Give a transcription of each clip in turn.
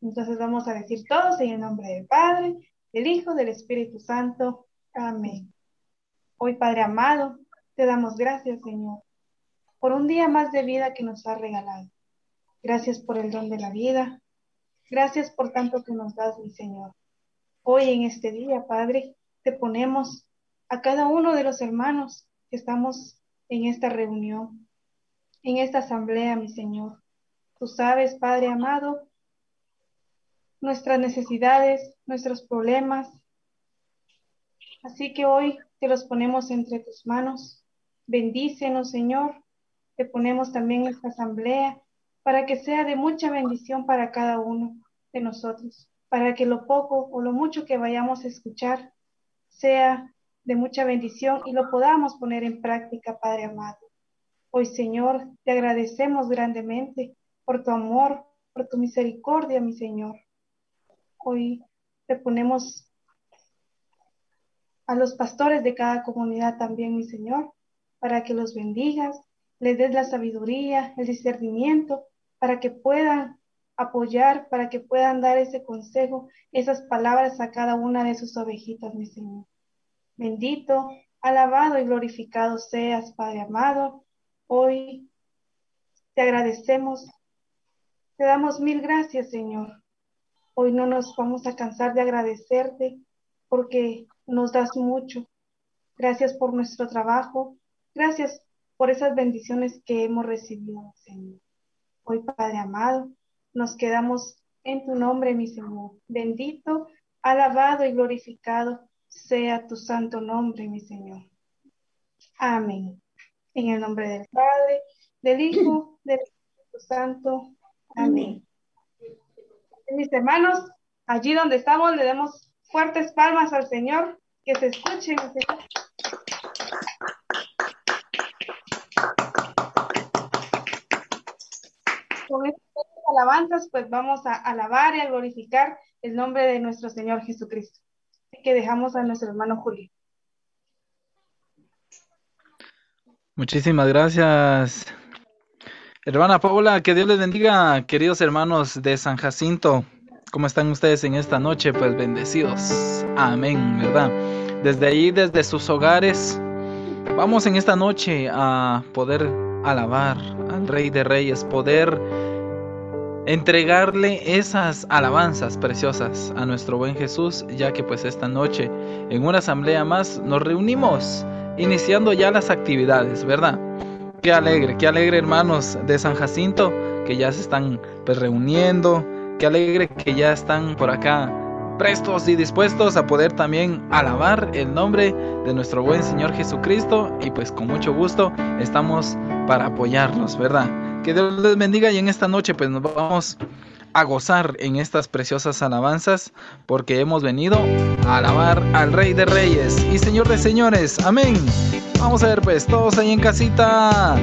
Entonces vamos a decir todos en el nombre del Padre, del Hijo, del Espíritu Santo. Amén. Hoy, Padre amado, te damos gracias, Señor, por un día más de vida que nos has regalado. Gracias por el don de la vida. Gracias por tanto que nos das, mi Señor. Hoy en este día, Padre, te ponemos a cada uno de los hermanos que estamos en esta reunión, en esta asamblea, mi Señor. Tú sabes, Padre amado, nuestras necesidades, nuestros problemas. Así que hoy te los ponemos entre tus manos. Bendícenos, Señor. Te ponemos también esta asamblea para que sea de mucha bendición para cada uno de nosotros, para que lo poco o lo mucho que vayamos a escuchar sea de mucha bendición y lo podamos poner en práctica, Padre amado. Hoy, Señor, te agradecemos grandemente por tu amor, por tu misericordia, mi Señor. Hoy te ponemos a los pastores de cada comunidad también, mi Señor, para que los bendigas, les des la sabiduría, el discernimiento, para que puedan apoyar, para que puedan dar ese consejo, esas palabras a cada una de sus ovejitas, mi Señor. Bendito, alabado y glorificado seas, Padre amado. Hoy te agradecemos, te damos mil gracias, Señor. Hoy no nos vamos a cansar de agradecerte porque nos das mucho. Gracias por nuestro trabajo. Gracias por esas bendiciones que hemos recibido, Señor. Hoy, Padre amado, nos quedamos en tu nombre, mi Señor. Bendito, alabado y glorificado sea tu santo nombre, mi Señor. Amén. En el nombre del Padre, del Hijo, del Espíritu Santo. Amén. Mis hermanos, allí donde estamos, le demos fuertes palmas al Señor, que se escuchen. Con estas alabanzas, pues vamos a alabar y a glorificar el nombre de nuestro Señor Jesucristo. Que dejamos a nuestro hermano Julio. Muchísimas gracias, hermana Paula. Que Dios les bendiga, queridos hermanos de San Jacinto. ¿Cómo están ustedes en esta noche? Pues bendecidos. Amén, ¿verdad? Desde ahí, desde sus hogares, vamos en esta noche a poder alabar al Rey de Reyes, poder entregarle esas alabanzas preciosas a nuestro buen Jesús, ya que pues esta noche en una asamblea más nos reunimos iniciando ya las actividades, ¿verdad? Qué alegre, qué alegre hermanos de San Jacinto que ya se están pues reuniendo, Qué alegre que ya están por acá prestos y dispuestos a poder también alabar el nombre de nuestro buen Señor Jesucristo y pues con mucho gusto estamos para apoyarnos, ¿verdad? Que Dios les bendiga y en esta noche pues nos vamos a gozar en estas preciosas alabanzas porque hemos venido a alabar al Rey de Reyes y Señor de Señores. Amén. Vamos a ver pues todos ahí en casita.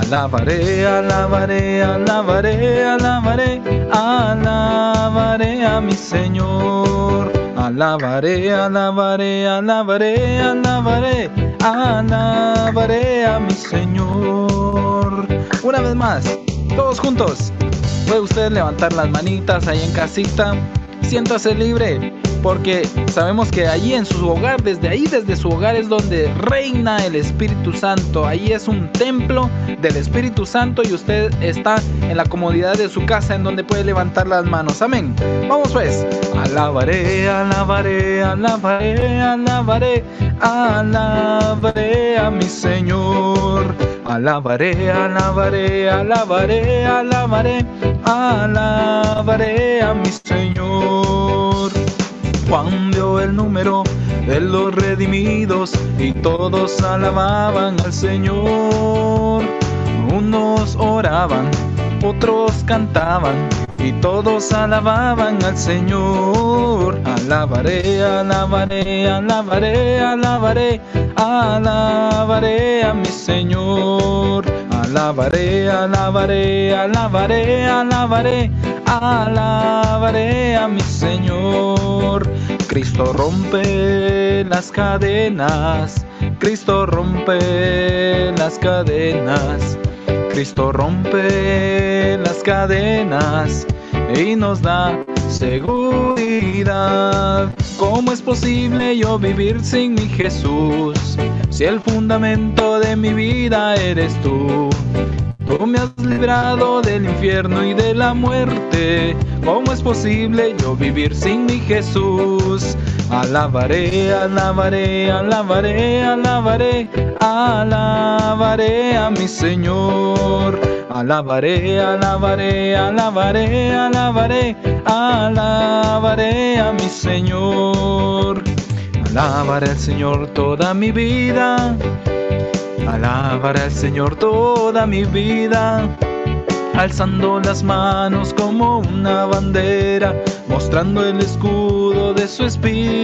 Alabaré, alabaré, alabaré, alabaré, alabaré a mi Señor. Alabaré, alabaré, alabaré, alabaré, alabaré a mi Señor. Una vez más, todos juntos. Puede usted levantar las manitas ahí en casita. Siéntase libre, porque sabemos que allí en su hogar, desde ahí, desde su hogar es donde reina el Espíritu Santo. Ahí es un templo del Espíritu Santo y usted está en la comodidad de su casa en donde puede levantar las manos. Amén. Vamos pues. Alabaré, alabaré, alabaré, alabaré, alabaré a mi Señor. Alabaré, alabaré, alabaré, alabaré, alabaré a mi Señor. Juan vio el número de los redimidos y todos alababan al Señor. Unos oraban, otros cantaban y todos alababan al Señor. Alabaré, alabaré, alabaré, alabaré, alabaré a mi Señor. Alabaré, alabaré, alabaré, alabaré, alabaré a mi Señor. Cristo rompe las cadenas, Cristo rompe las cadenas. Cristo rompe las cadenas y nos da seguridad. ¿Cómo es posible yo vivir sin mi Jesús? Si el fundamento de mi vida eres tú. Tú me has librado del infierno y de la muerte. ¿Cómo es posible yo vivir sin mi Jesús? Alabaré, alabaré, alabaré, alabaré, alabaré a mi Señor. Alabaré, alabaré, alabaré, alabaré, alabaré a mi Señor. Alabaré al Señor toda mi vida. Alabaré al Señor toda mi vida alzando las manos como una bandera, mostrando el escudo de su espíritu.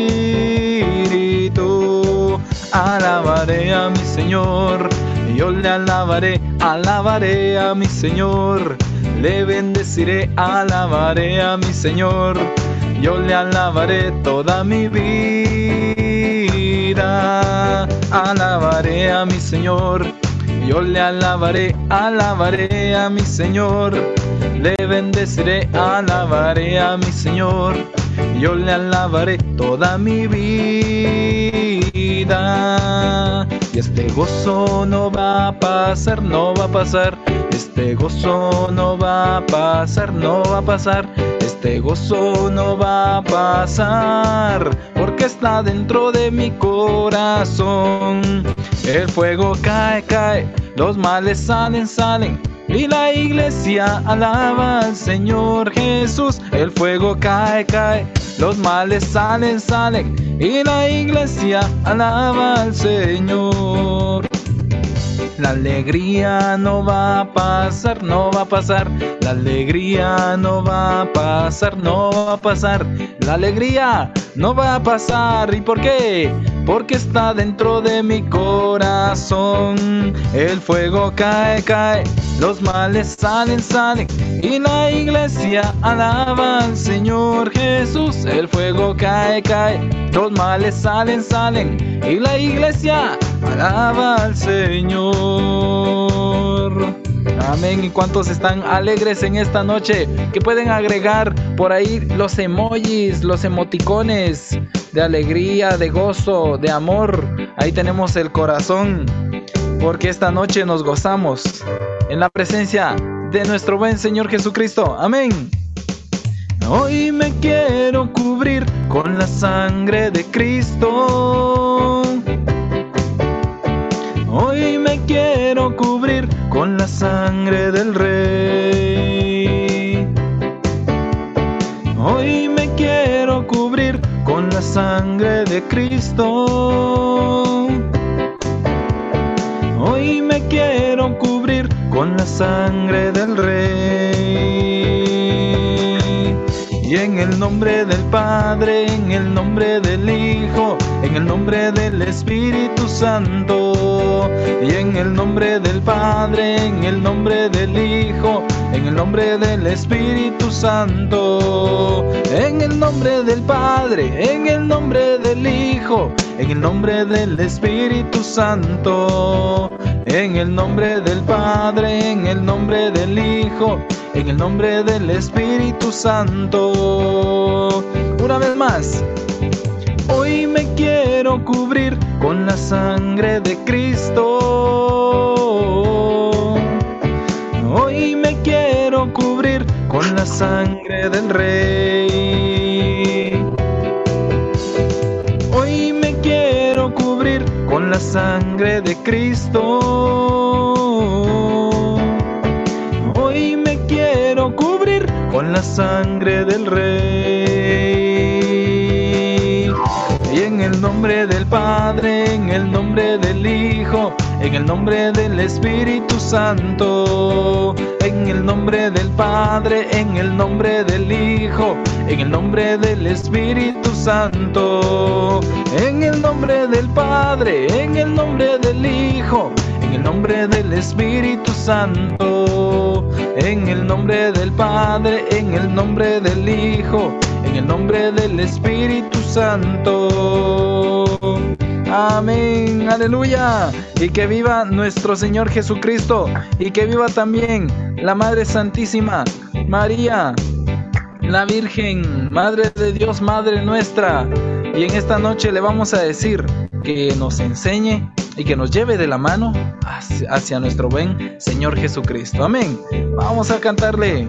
Alabaré a mi Señor, yo le alabaré, alabaré a mi Señor, le bendeciré, alabaré a mi Señor, yo le alabaré toda mi vida, alabaré a mi Señor yo le alabaré, alabaré a mi Señor. Le bendeciré, alabaré a mi Señor. Yo le alabaré toda mi vida. Y este gozo no va a pasar, no va a pasar. Este gozo no va a pasar, no va a pasar. Este gozo no va a pasar, porque está dentro de mi corazón. El fuego cae, cae, los males salen, salen. Y la iglesia alaba al Señor Jesús. El fuego cae, cae, los males salen, salen. Y la iglesia alaba al Señor. La alegría no va a pasar, no va a pasar. La alegría no va a pasar, no va a pasar. La alegría no va a pasar. ¿Y por qué? Porque está dentro de mi corazón. El fuego cae, cae. Los males salen, salen. Y la iglesia alaba al Señor Jesús. El fuego cae, cae. Los males salen, salen. Y la iglesia alaba al Señor. Amén. ¿Y cuántos están alegres en esta noche? Que pueden agregar por ahí los emojis, los emoticones de alegría, de gozo, de amor. Ahí tenemos el corazón. Porque esta noche nos gozamos en la presencia de nuestro buen Señor Jesucristo. Amén. Hoy me quiero cubrir con la sangre de Cristo. Hoy me quiero cubrir con la sangre del Rey. Hoy me quiero cubrir con la sangre de Cristo. Hoy me quiero cubrir con la sangre del Rey. Y en el nombre del Padre, en el nombre del Hijo, en el nombre del Espíritu Santo, y en el nombre del Padre, en el nombre del Hijo, en el nombre del Espíritu Santo, en el nombre del Padre, en el nombre del Hijo, en el nombre del Espíritu Santo, en el nombre del Padre, en el nombre del Hijo, en el nombre del Espíritu Santo. Una vez más. Hoy me quiero cubrir con la sangre de Cristo. Hoy me quiero cubrir con la sangre del Rey. Hoy me quiero cubrir con la sangre de Cristo. Hoy me quiero cubrir con la sangre del Rey. Y en el nombre del Padre, en el nombre del Hijo, en el nombre del Espíritu Santo, en el nombre del Padre, en el nombre del Hijo, en el nombre del Espíritu Santo, en el nombre del Padre, en el nombre del Hijo, en el nombre del Espíritu Santo, en el nombre del Padre, en el nombre del Hijo, en el nombre del Espíritu Santo. Amén, aleluya. Y que viva nuestro Señor Jesucristo. Y que viva también la Madre Santísima, María, la Virgen, Madre de Dios, Madre nuestra. Y en esta noche le vamos a decir que nos enseñe y que nos lleve de la mano hacia, nuestro buen Señor Jesucristo. Amén. Vamos a cantarle.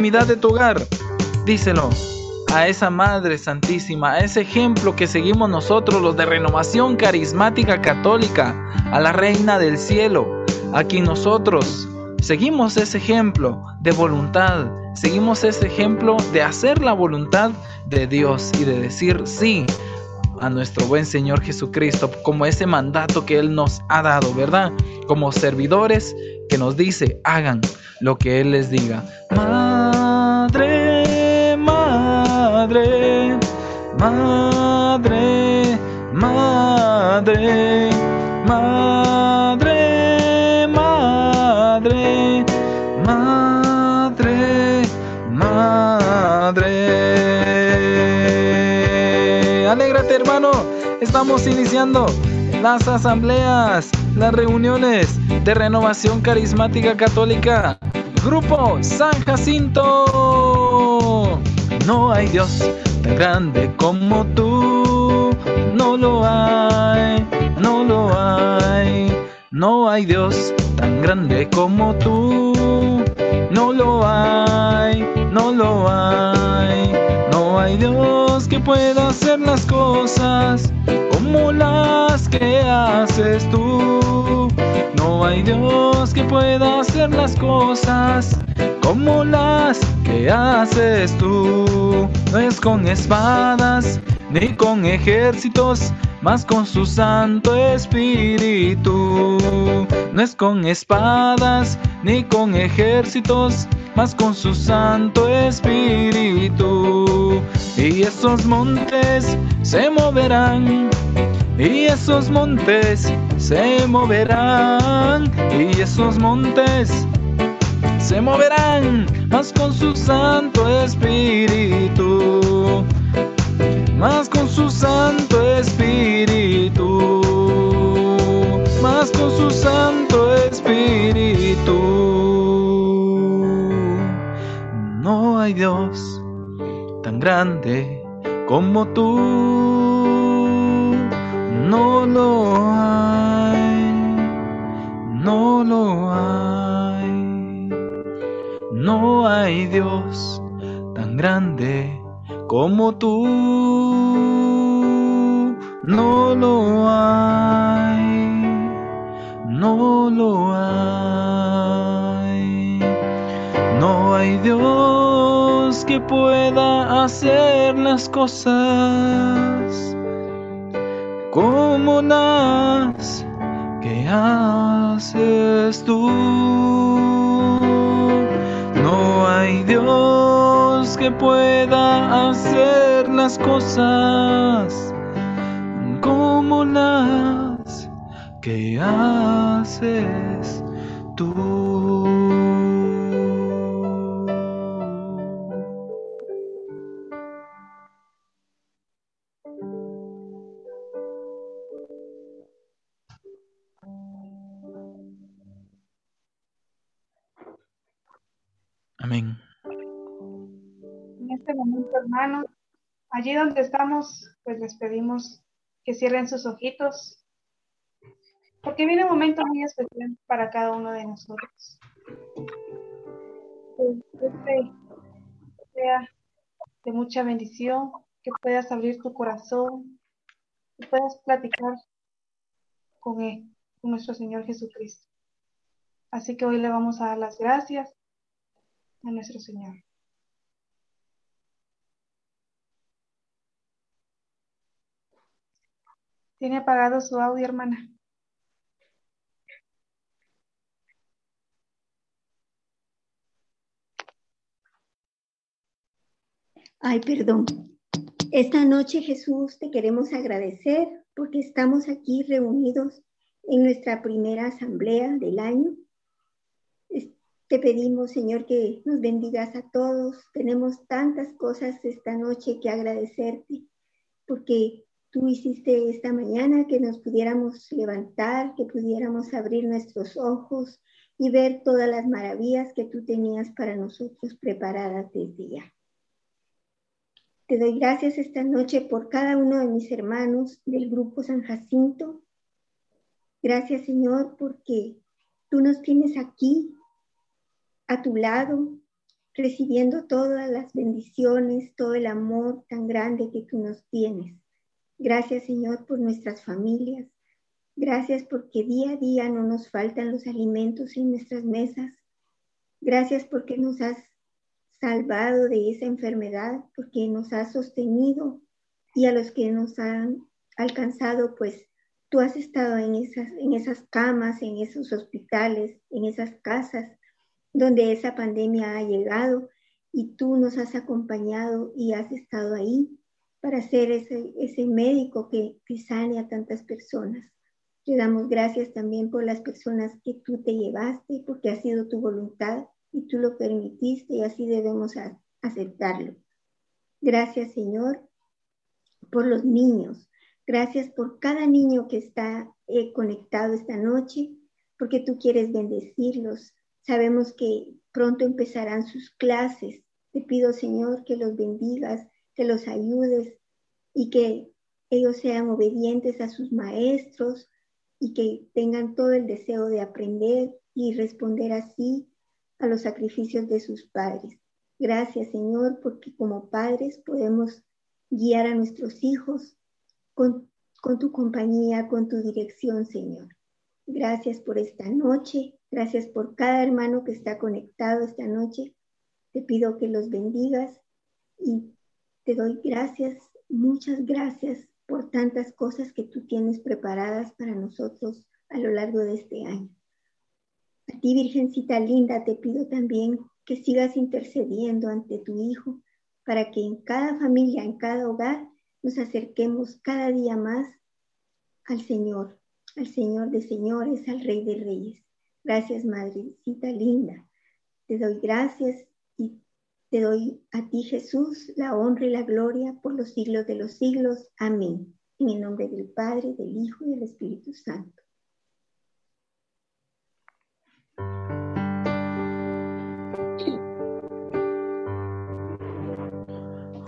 de tu hogar. Díselo a esa Madre Santísima, a ese ejemplo que seguimos nosotros, los de renovación carismática católica, a la Reina del Cielo, a quien nosotros seguimos ese ejemplo de voluntad, seguimos ese ejemplo de hacer la voluntad de Dios y de decir sí a nuestro buen Señor Jesucristo, como ese mandato que Él nos ha dado, ¿verdad? Como servidores que nos dice, hagan lo que Él les diga. Madre, madre, madre, madre, madre, madre, madre, madre. Alégrate hermano, estamos iniciando las asambleas, las reuniones de renovación carismática católica. Grupo San Jacinto. No hay Dios tan grande como tú. No lo hay, no lo hay. No hay Dios tan grande como tú. No lo hay, no lo hay. No hay Dios que pueda hacer las cosas las que haces tú. No hay Dios que pueda hacer las cosas como las que haces tú. No es con espadas ni con ejércitos, más con su Santo Espíritu. No es con espadas ni con ejércitos, más con su Santo Espíritu. Y esos montes se moverán, y esos montes se moverán, y esos montes se moverán, más con su Santo Espíritu, más con su Santo Espíritu, más con su Santo Espíritu. No hay Dios tan grande como tú. No lo hay, no lo hay. No hay Dios tan grande como tú. No lo hay, no lo hay. No hay Dios que pueda hacer las cosas como las que haces tú. No hay Dios que pueda hacer las cosas como las que haces tú. Amén. En este momento, hermanos, allí donde estamos, pues les pedimos que cierren sus ojitos, porque viene un momento muy especial para cada uno de nosotros. Este sea de mucha bendición, que puedas abrir tu corazón, que puedas platicar con él, con nuestro Señor Jesucristo. Así que hoy le vamos a dar las gracias a nuestro Señor. ¿Tiene apagado su audio, hermana? Ay, perdón. Esta noche, Jesús, te queremos agradecer porque estamos aquí reunidos en nuestra primera asamblea del año te pedimos, Señor, que nos bendigas a todos. Tenemos tantas cosas esta noche que agradecerte, porque tú hiciste esta mañana que nos pudiéramos levantar, que pudiéramos abrir nuestros ojos y ver todas las maravillas que tú tenías para nosotros preparadas desde ya. Te doy gracias esta noche por cada uno de mis hermanos del grupo San Jacinto. Gracias, Señor, porque tú nos tienes aquí a tu lado, recibiendo todas las bendiciones, todo el amor tan grande que tú nos tienes. Gracias Señor por nuestras familias. Gracias porque día a día no nos faltan los alimentos en nuestras mesas. Gracias porque nos has salvado de esa enfermedad, porque nos has sostenido y a los que nos han alcanzado, pues tú has estado en esas, en esas camas, en esos hospitales, en esas casas donde esa pandemia ha llegado y tú nos has acompañado y has estado ahí para ser ese, ese médico que, que sane a tantas personas. Te damos gracias también por las personas que tú te llevaste, porque ha sido tu voluntad y tú lo permitiste y así debemos aceptarlo. Gracias, Señor, por los niños. Gracias por cada niño que está eh, conectado esta noche, porque tú quieres bendecirlos, Sabemos que pronto empezarán sus clases. Te pido, Señor, que los bendigas, que los ayudes y que ellos sean obedientes a sus maestros y que tengan todo el deseo de aprender y responder así a los sacrificios de sus padres. Gracias, Señor, porque como padres podemos guiar a nuestros hijos con, con tu compañía, con tu dirección, Señor. Gracias por esta noche. Gracias por cada hermano que está conectado esta noche. Te pido que los bendigas y te doy gracias, muchas gracias por tantas cosas que tú tienes preparadas para nosotros a lo largo de este año. A ti, Virgencita linda, te pido también que sigas intercediendo ante tu Hijo para que en cada familia, en cada hogar, nos acerquemos cada día más al Señor, al Señor de señores, al Rey de reyes. Gracias, Madrecita linda. Te doy gracias y te doy a ti, Jesús, la honra y la gloria por los siglos de los siglos. Amén. En el nombre del Padre, del Hijo y del Espíritu Santo.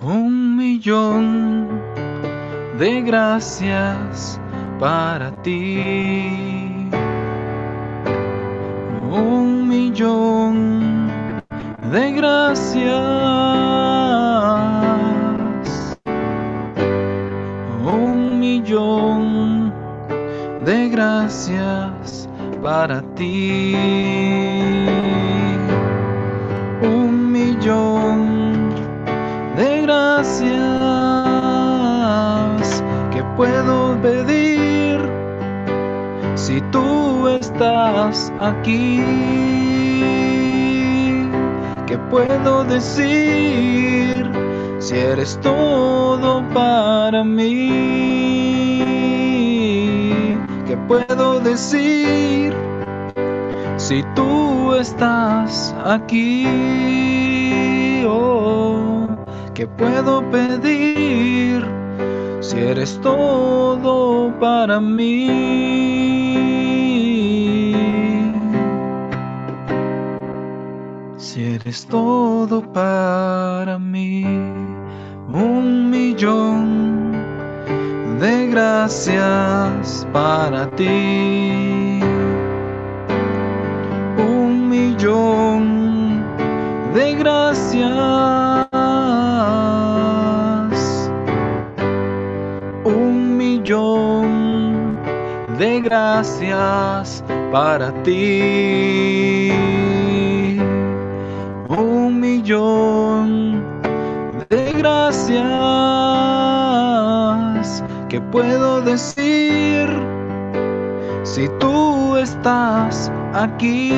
Un millón de gracias para ti. Un millón de gracias. Un millón de gracias para ti. Aquí, ¿qué puedo decir si eres todo para mí? ¿Qué puedo decir si tú estás aquí? Oh, ¿Qué puedo pedir si eres todo para mí. Si eres todo para mí, un millón de gracias para ti. Un millón de gracias de gracias para ti. Un millón de gracias que puedo decir si tú estás aquí.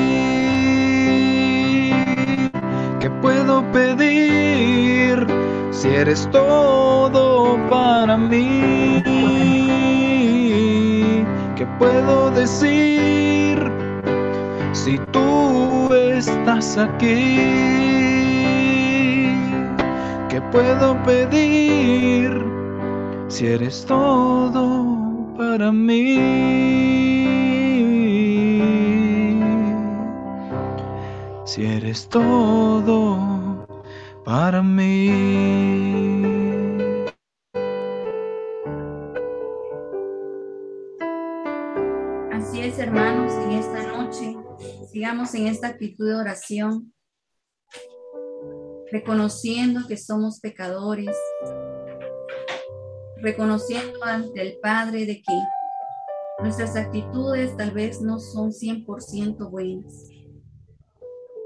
Que puedo pedir si eres todo para mí puedo decir si tú estás aquí? ¿Qué puedo pedir si eres todo para mí? Si eres todo para mí. hermanos, en esta noche sigamos en esta actitud de oración, reconociendo que somos pecadores, reconociendo ante el Padre de que nuestras actitudes tal vez no son 100% buenas.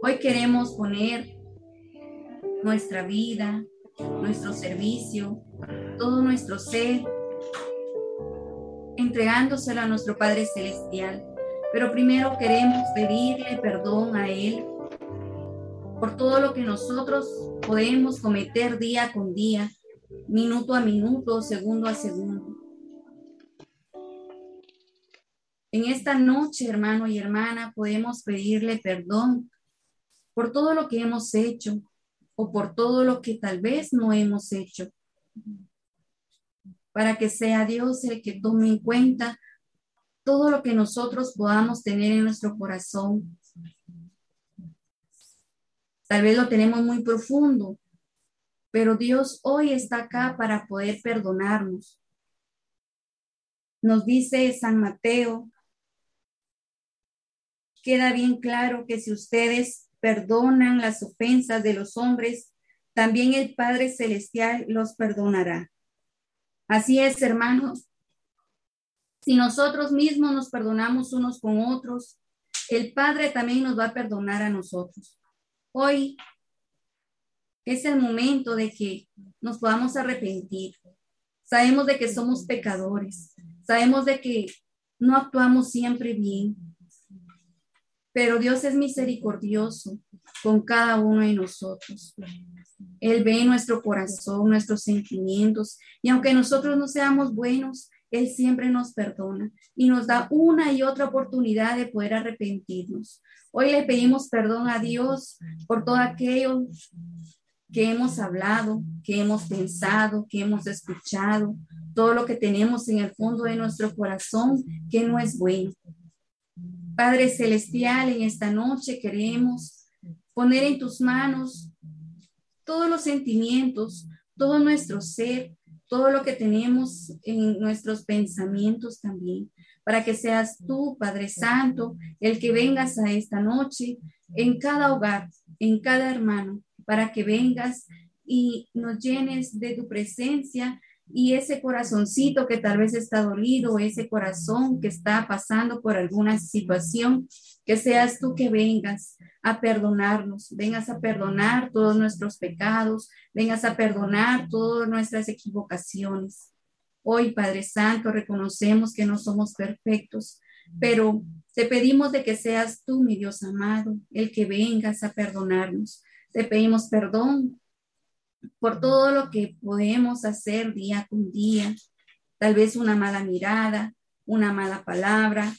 Hoy queremos poner nuestra vida, nuestro servicio, todo nuestro ser entregándoselo a nuestro Padre Celestial. Pero primero queremos pedirle perdón a Él por todo lo que nosotros podemos cometer día con día, minuto a minuto, segundo a segundo. En esta noche, hermano y hermana, podemos pedirle perdón por todo lo que hemos hecho o por todo lo que tal vez no hemos hecho para que sea Dios el que tome en cuenta todo lo que nosotros podamos tener en nuestro corazón. Tal vez lo tenemos muy profundo, pero Dios hoy está acá para poder perdonarnos. Nos dice San Mateo, queda bien claro que si ustedes perdonan las ofensas de los hombres, también el Padre Celestial los perdonará. Así es, hermanos. Si nosotros mismos nos perdonamos unos con otros, el Padre también nos va a perdonar a nosotros. Hoy es el momento de que nos podamos arrepentir. Sabemos de que somos pecadores. Sabemos de que no actuamos siempre bien. Pero Dios es misericordioso con cada uno de nosotros. Él ve nuestro corazón, nuestros sentimientos, y aunque nosotros no seamos buenos, Él siempre nos perdona y nos da una y otra oportunidad de poder arrepentirnos. Hoy le pedimos perdón a Dios por todo aquello que hemos hablado, que hemos pensado, que hemos escuchado, todo lo que tenemos en el fondo de nuestro corazón que no es bueno. Padre Celestial, en esta noche queremos poner en tus manos todos los sentimientos, todo nuestro ser, todo lo que tenemos en nuestros pensamientos también, para que seas tú, Padre Santo, el que vengas a esta noche en cada hogar, en cada hermano, para que vengas y nos llenes de tu presencia y ese corazoncito que tal vez está dolido, ese corazón que está pasando por alguna situación, que seas tú que vengas a perdonarnos, vengas a perdonar todos nuestros pecados, vengas a perdonar todas nuestras equivocaciones. Hoy, Padre Santo, reconocemos que no somos perfectos, pero te pedimos de que seas tú, mi Dios amado, el que vengas a perdonarnos. Te pedimos perdón por todo lo que podemos hacer día con día, tal vez una mala mirada, una mala palabra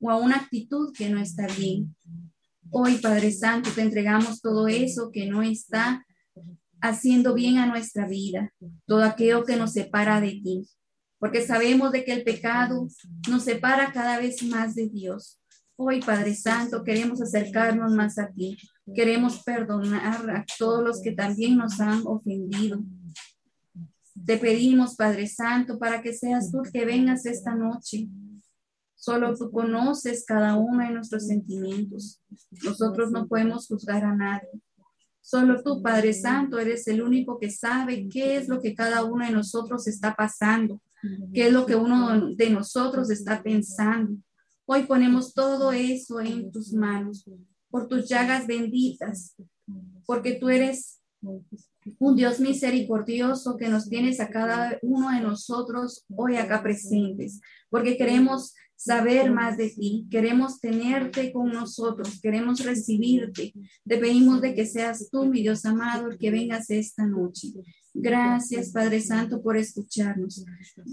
o a una actitud que no está bien. Hoy, Padre Santo, te entregamos todo eso que no está haciendo bien a nuestra vida, todo aquello que nos separa de ti, porque sabemos de que el pecado nos separa cada vez más de Dios. Hoy, Padre Santo, queremos acercarnos más a ti, queremos perdonar a todos los que también nos han ofendido. Te pedimos, Padre Santo, para que seas tú que vengas esta noche. Solo tú conoces cada uno de nuestros sentimientos. Nosotros no podemos juzgar a nadie. Solo tú, Padre Santo, eres el único que sabe qué es lo que cada uno de nosotros está pasando, qué es lo que uno de nosotros está pensando. Hoy ponemos todo eso en tus manos, por tus llagas benditas, porque tú eres un Dios misericordioso que nos tienes a cada uno de nosotros hoy acá presentes, porque queremos saber más de ti, queremos tenerte con nosotros, queremos recibirte. Te pedimos de que seas tú, mi Dios amado, el que vengas esta noche. Gracias, Padre Santo, por escucharnos.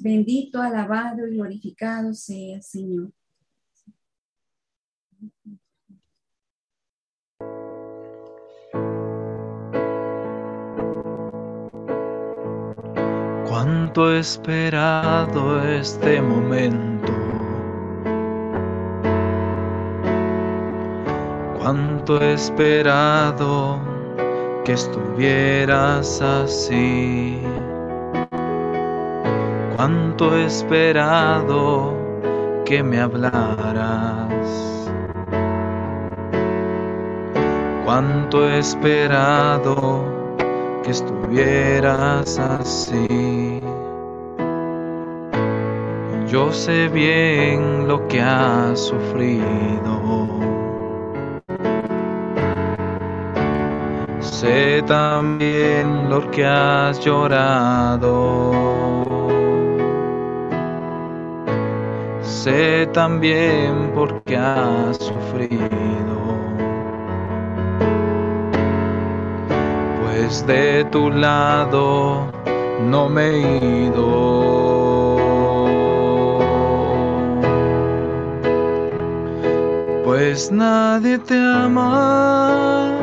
Bendito, alabado y glorificado sea, Señor. Cuánto he esperado este momento Cuánto he esperado que estuvieras así. Cuánto he esperado que me hablaras. Cuánto he esperado que estuvieras así. Yo sé bien lo que has sufrido. Sé también lo que has llorado. Sé también por qué has sufrido. Pues de tu lado no me he ido. Pues nadie te ama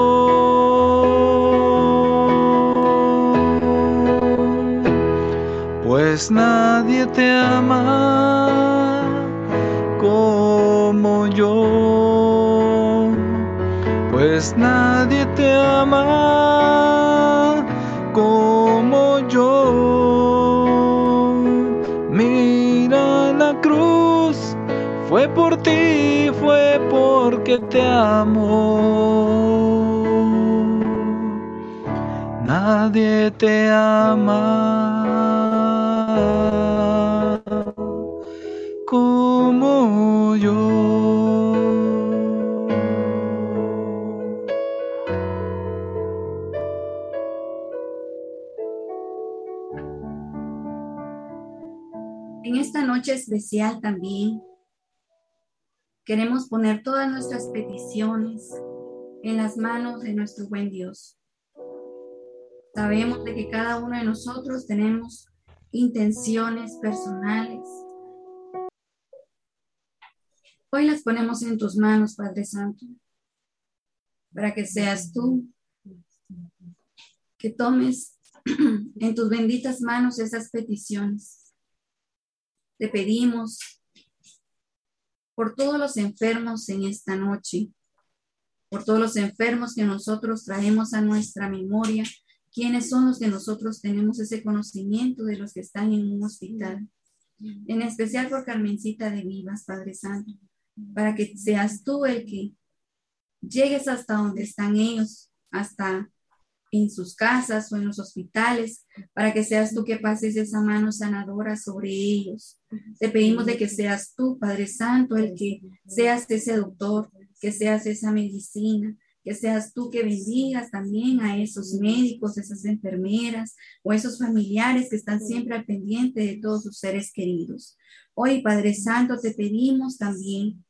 Pues nadie te ama como yo, pues nadie te ama como yo. Mira la cruz, fue por ti, fue porque te amo. Nadie te ama. Como yo. En esta noche especial también queremos poner todas nuestras peticiones en las manos de nuestro buen Dios. Sabemos de que cada uno de nosotros tenemos intenciones personales, Hoy las ponemos en tus manos, Padre Santo, para que seas tú que tomes en tus benditas manos esas peticiones. Te pedimos por todos los enfermos en esta noche, por todos los enfermos que nosotros traemos a nuestra memoria, quiénes son los que nosotros tenemos ese conocimiento de los que están en un hospital. En especial por Carmencita de Vivas, Padre Santo para que seas tú el que llegues hasta donde están ellos, hasta en sus casas o en los hospitales, para que seas tú que pases esa mano sanadora sobre ellos. Te pedimos de que seas tú, Padre Santo, el que seas ese doctor, que seas esa medicina, que seas tú que bendigas también a esos médicos, esas enfermeras o esos familiares que están siempre al pendiente de todos sus seres queridos. Hoy, Padre Santo, te pedimos también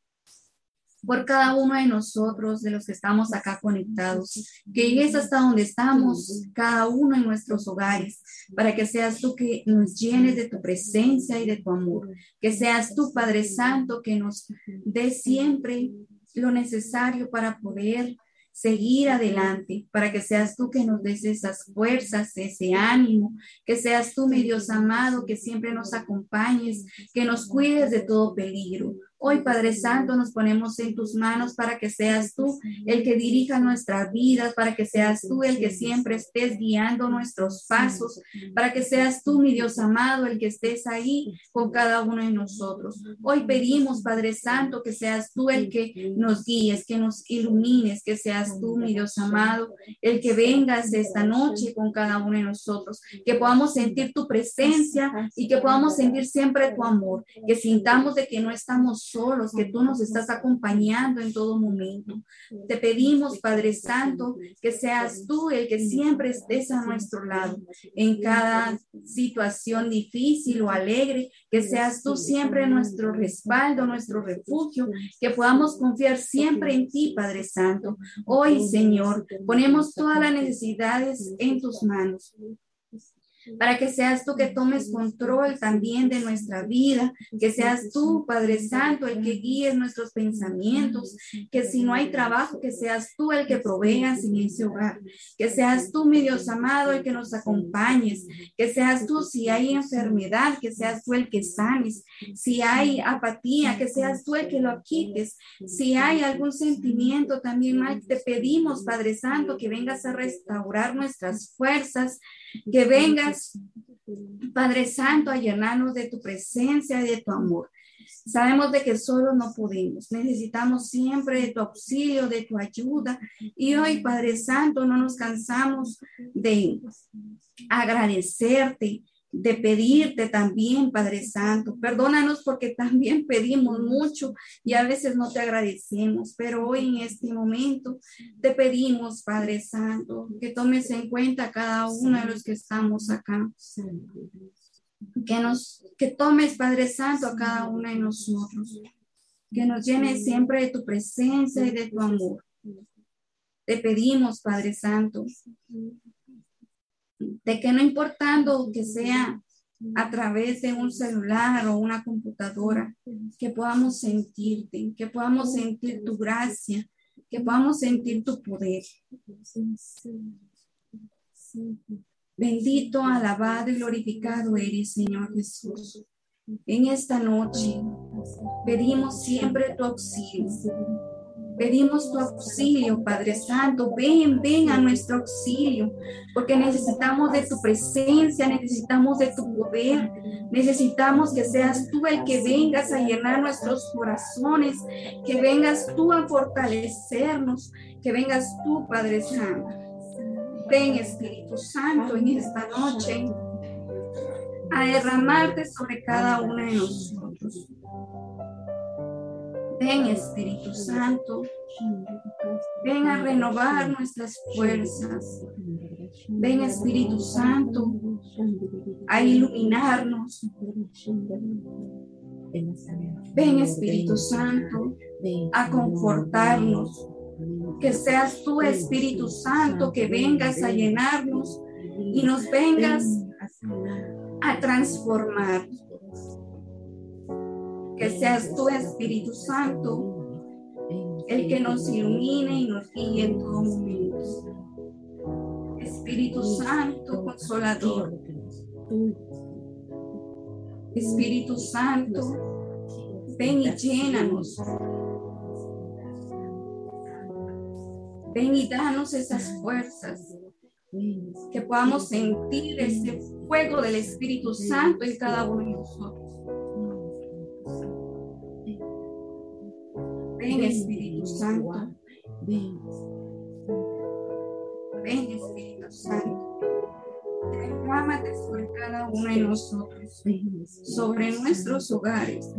por cada uno de nosotros, de los que estamos acá conectados, que llegues hasta donde estamos, cada uno en nuestros hogares, para que seas tú que nos llenes de tu presencia y de tu amor, que seas tú, Padre Santo, que nos dé siempre lo necesario para poder seguir adelante, para que seas tú que nos des esas fuerzas, ese ánimo, que seas tú, mi Dios amado, que siempre nos acompañes, que nos cuides de todo peligro. Hoy, Padre Santo, nos ponemos en tus manos para que seas tú el que dirija nuestras vidas, para que seas tú el que siempre estés guiando nuestros pasos, para que seas tú, mi Dios amado, el que estés ahí con cada uno de nosotros. Hoy pedimos, Padre Santo, que seas tú el que nos guíes, que nos ilumines, que seas tú, mi Dios amado, el que vengas esta noche con cada uno de nosotros, que podamos sentir tu presencia y que podamos sentir siempre tu amor, que sintamos de que no estamos solos, que tú nos estás acompañando en todo momento. Te pedimos, Padre Santo, que seas tú el que siempre estés a nuestro lado en cada situación difícil o alegre, que seas tú siempre nuestro respaldo, nuestro refugio, que podamos confiar siempre en ti, Padre Santo. Hoy, Señor, ponemos todas las necesidades en tus manos para que seas tú que tomes control también de nuestra vida, que seas tú, Padre Santo, el que guíes nuestros pensamientos, que si no hay trabajo, que seas tú el que proveas en ese hogar, que seas tú, mi Dios amado, el que nos acompañes, que seas tú si hay enfermedad, que seas tú el que sanes, si hay apatía, que seas tú el que lo quites, si hay algún sentimiento también mal, te pedimos, Padre Santo, que vengas a restaurar nuestras fuerzas, que vengas, Padre Santo, a llenarnos de tu presencia y de tu amor. Sabemos de que solo no podemos. Necesitamos siempre de tu auxilio, de tu ayuda. Y hoy, Padre Santo, no nos cansamos de agradecerte, de pedirte también, Padre Santo. Perdónanos porque también pedimos mucho y a veces no te agradecemos, pero hoy en este momento te pedimos, Padre Santo, que tomes en cuenta a cada uno de los que estamos acá. Que nos que tomes, Padre Santo, a cada uno de nosotros. Que nos llenes siempre de tu presencia y de tu amor. Te pedimos, Padre Santo, de que no importando que sea a través de un celular o una computadora, que podamos sentirte, que podamos sentir tu gracia, que podamos sentir tu poder. Bendito, alabado y glorificado eres, Señor Jesús. En esta noche pedimos siempre tu auxilio Pedimos tu auxilio, Padre Santo. Ven, ven a nuestro auxilio, porque necesitamos de tu presencia, necesitamos de tu poder, necesitamos que seas tú el que vengas a llenar nuestros corazones, que vengas tú a fortalecernos, que vengas tú, Padre Santo. Ven, Espíritu Santo, en esta noche a derramarte sobre cada uno de nosotros. Ven Espíritu Santo, ven a renovar nuestras fuerzas. Ven Espíritu Santo a iluminarnos. Ven Espíritu Santo a confortarnos. Que seas tú Espíritu Santo que vengas a llenarnos y nos vengas a transformar que seas tu Espíritu Santo el que nos ilumine y nos guíe en todo momento. Espíritu Santo, consolador. Espíritu Santo, ven y llénanos. Ven y danos esas fuerzas, que podamos sentir ese fuego del Espíritu Santo en cada uno de nosotros. Ven Espíritu Santo. Ven. Ven Espíritu Santo. Derrámate sobre cada uno de nosotros, sobre nuestros hogares.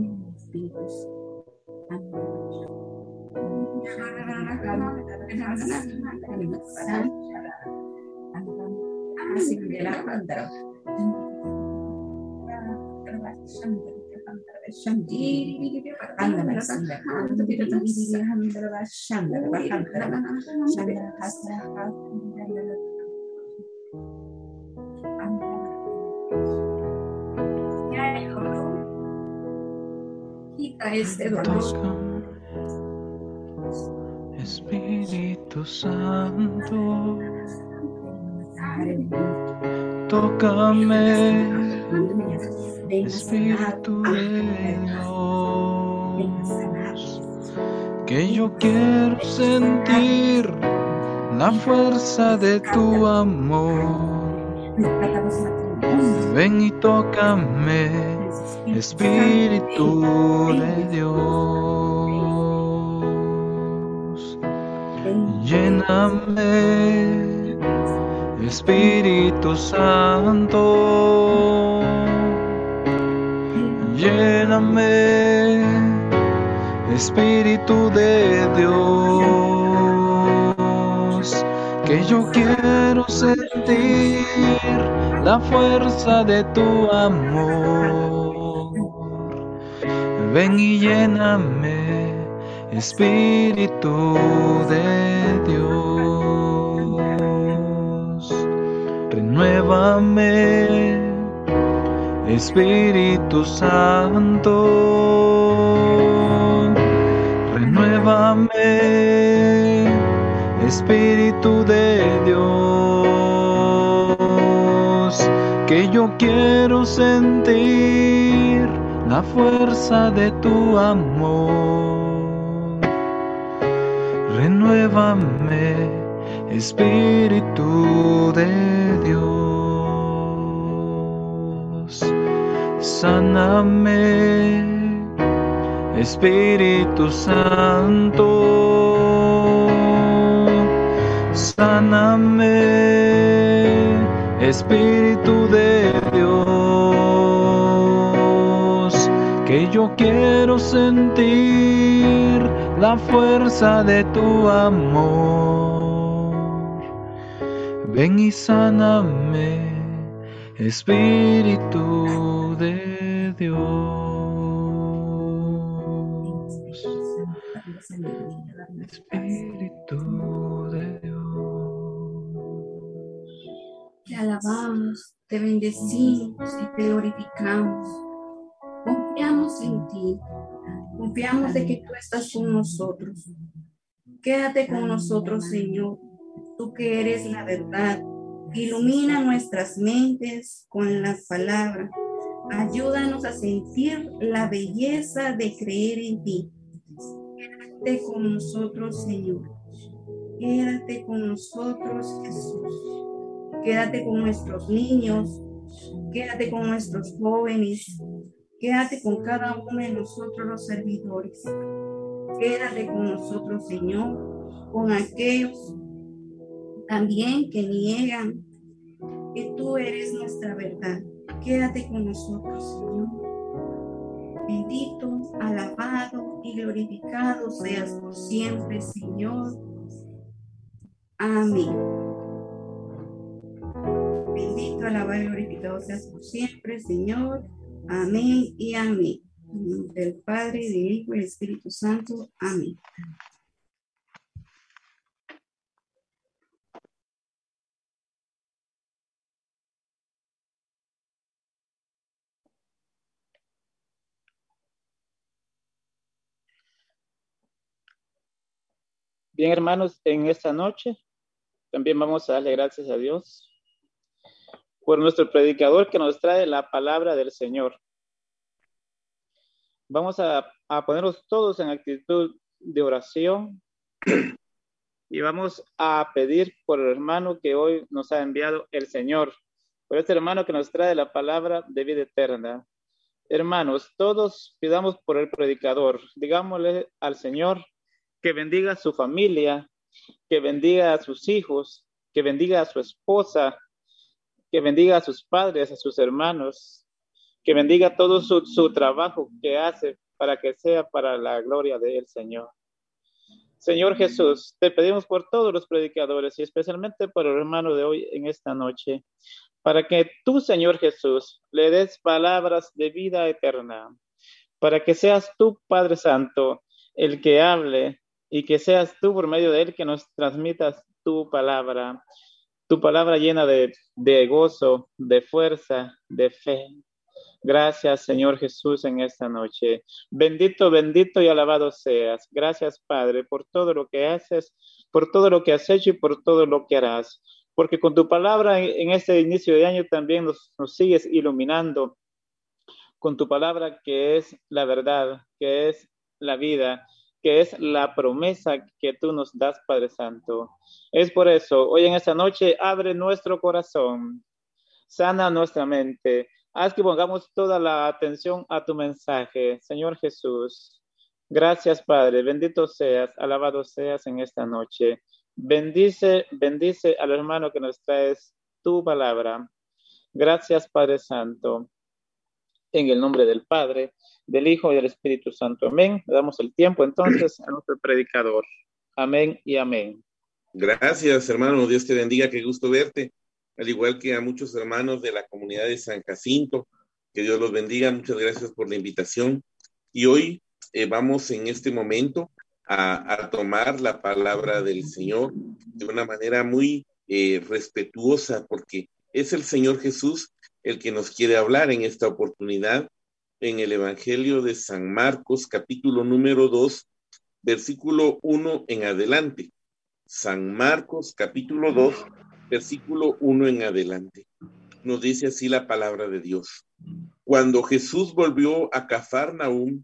Quita este. Espíritu Santo, tócame, Espíritu de Dios, que yo quiero sentir la fuerza de tu amor. Ven y tócame, Espíritu de Dios. Lléname, Espíritu Santo. Lléname, Espíritu de Dios, que yo quiero sentir la fuerza de tu amor. Ven y lléname, Espíritu de Dios. Renuévame, Espíritu Santo. Renuévame, Espíritu de Dios, que yo quiero sentir la fuerza de tu amor. Renuévame, Espíritu de Dios. Sáname, Espíritu Santo. Sáname, Espíritu de Dios, que yo quiero sentir la fuerza de tu amor. Ven y sáname, Espíritu de Dios. Espíritu de Dios. Te alabamos, te bendecimos y te glorificamos. Confiamos en ti. Confiamos de que tú estás con nosotros. Quédate con nosotros, Señor. Tú que eres la verdad. Ilumina nuestras mentes con las palabras. Ayúdanos a sentir la belleza de creer en ti. Quédate con nosotros, Señor. Quédate con nosotros, Jesús. Quédate con nuestros niños. Quédate con nuestros jóvenes. Quédate con cada uno de nosotros los servidores. Quédate con nosotros, Señor, con aquellos también que niegan que tú eres nuestra verdad. Quédate con nosotros, Señor. Bendito, alabado y glorificado seas por siempre, Señor. Amén. Bendito, alabado y glorificado seas por siempre, Señor. Amén y amén. En nombre del Padre, del Hijo y del Espíritu Santo. Amén. Bien, hermanos, en esta noche también vamos a darle gracias a Dios por nuestro predicador que nos trae la palabra del Señor. Vamos a, a ponernos todos en actitud de oración y vamos a pedir por el hermano que hoy nos ha enviado el Señor, por este hermano que nos trae la palabra de vida eterna. Hermanos, todos pidamos por el predicador, digámosle al Señor que bendiga a su familia, que bendiga a sus hijos, que bendiga a su esposa, que bendiga a sus padres, a sus hermanos, que bendiga todo su, su trabajo que hace para que sea para la gloria del Señor. Señor Jesús, te pedimos por todos los predicadores y especialmente por el hermano de hoy en esta noche, para que tú, Señor Jesús, le des palabras de vida eterna, para que seas tú, Padre Santo, el que hable y que seas tú por medio de él que nos transmitas tu palabra, tu palabra llena de, gozo, de fuerza, de fe. Gracias, Señor Jesús, en esta noche. Bendito, bendito y alabado seas. Gracias, Padre, por todo lo que haces, por todo lo que has hecho y por todo lo que harás. Porque con tu palabra en este inicio de año también nos sigues iluminando con tu palabra que es la verdad, que es la vida, que es la promesa que tú nos das, Padre Santo. Es por eso, hoy en esta noche, abre nuestro corazón, sana nuestra mente, haz que pongamos toda la atención a tu mensaje, Señor Jesús. Gracias, Padre, bendito seas, alabado seas en esta noche. Bendice, bendice al hermano que nos traes tu palabra. Gracias, Padre Santo. En el nombre del Padre, del Hijo y del Espíritu Santo. Amén. Le damos el tiempo entonces a nuestro predicador. Amén y amén. Gracias, hermano. Dios te bendiga. Qué gusto verte. Al igual que a muchos hermanos de la comunidad de San Jacinto. Que Dios los bendiga. Muchas gracias por la invitación. Y hoy eh, vamos en este momento a, tomar la palabra del Señor de una manera muy eh, respetuosa, porque es el Señor Jesús el que nos quiere hablar en esta oportunidad en el Evangelio de San Marcos, capítulo número 2, versículo 1 en adelante. San Marcos, capítulo 2, versículo 1 en adelante. Nos dice así la palabra de Dios. Cuando Jesús volvió a Cafarnaúm,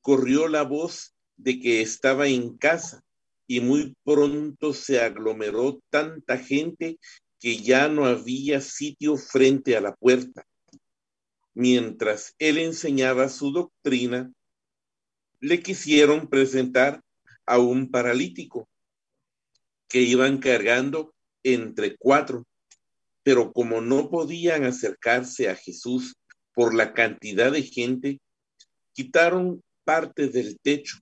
corrió la voz de que estaba en casa y muy pronto se aglomeró tanta gente que ya no había sitio frente a la puerta. Mientras él enseñaba su doctrina, le quisieron presentar a un paralítico que iban cargando entre cuatro, pero como no podían acercarse a Jesús por la cantidad de gente, quitaron parte del techo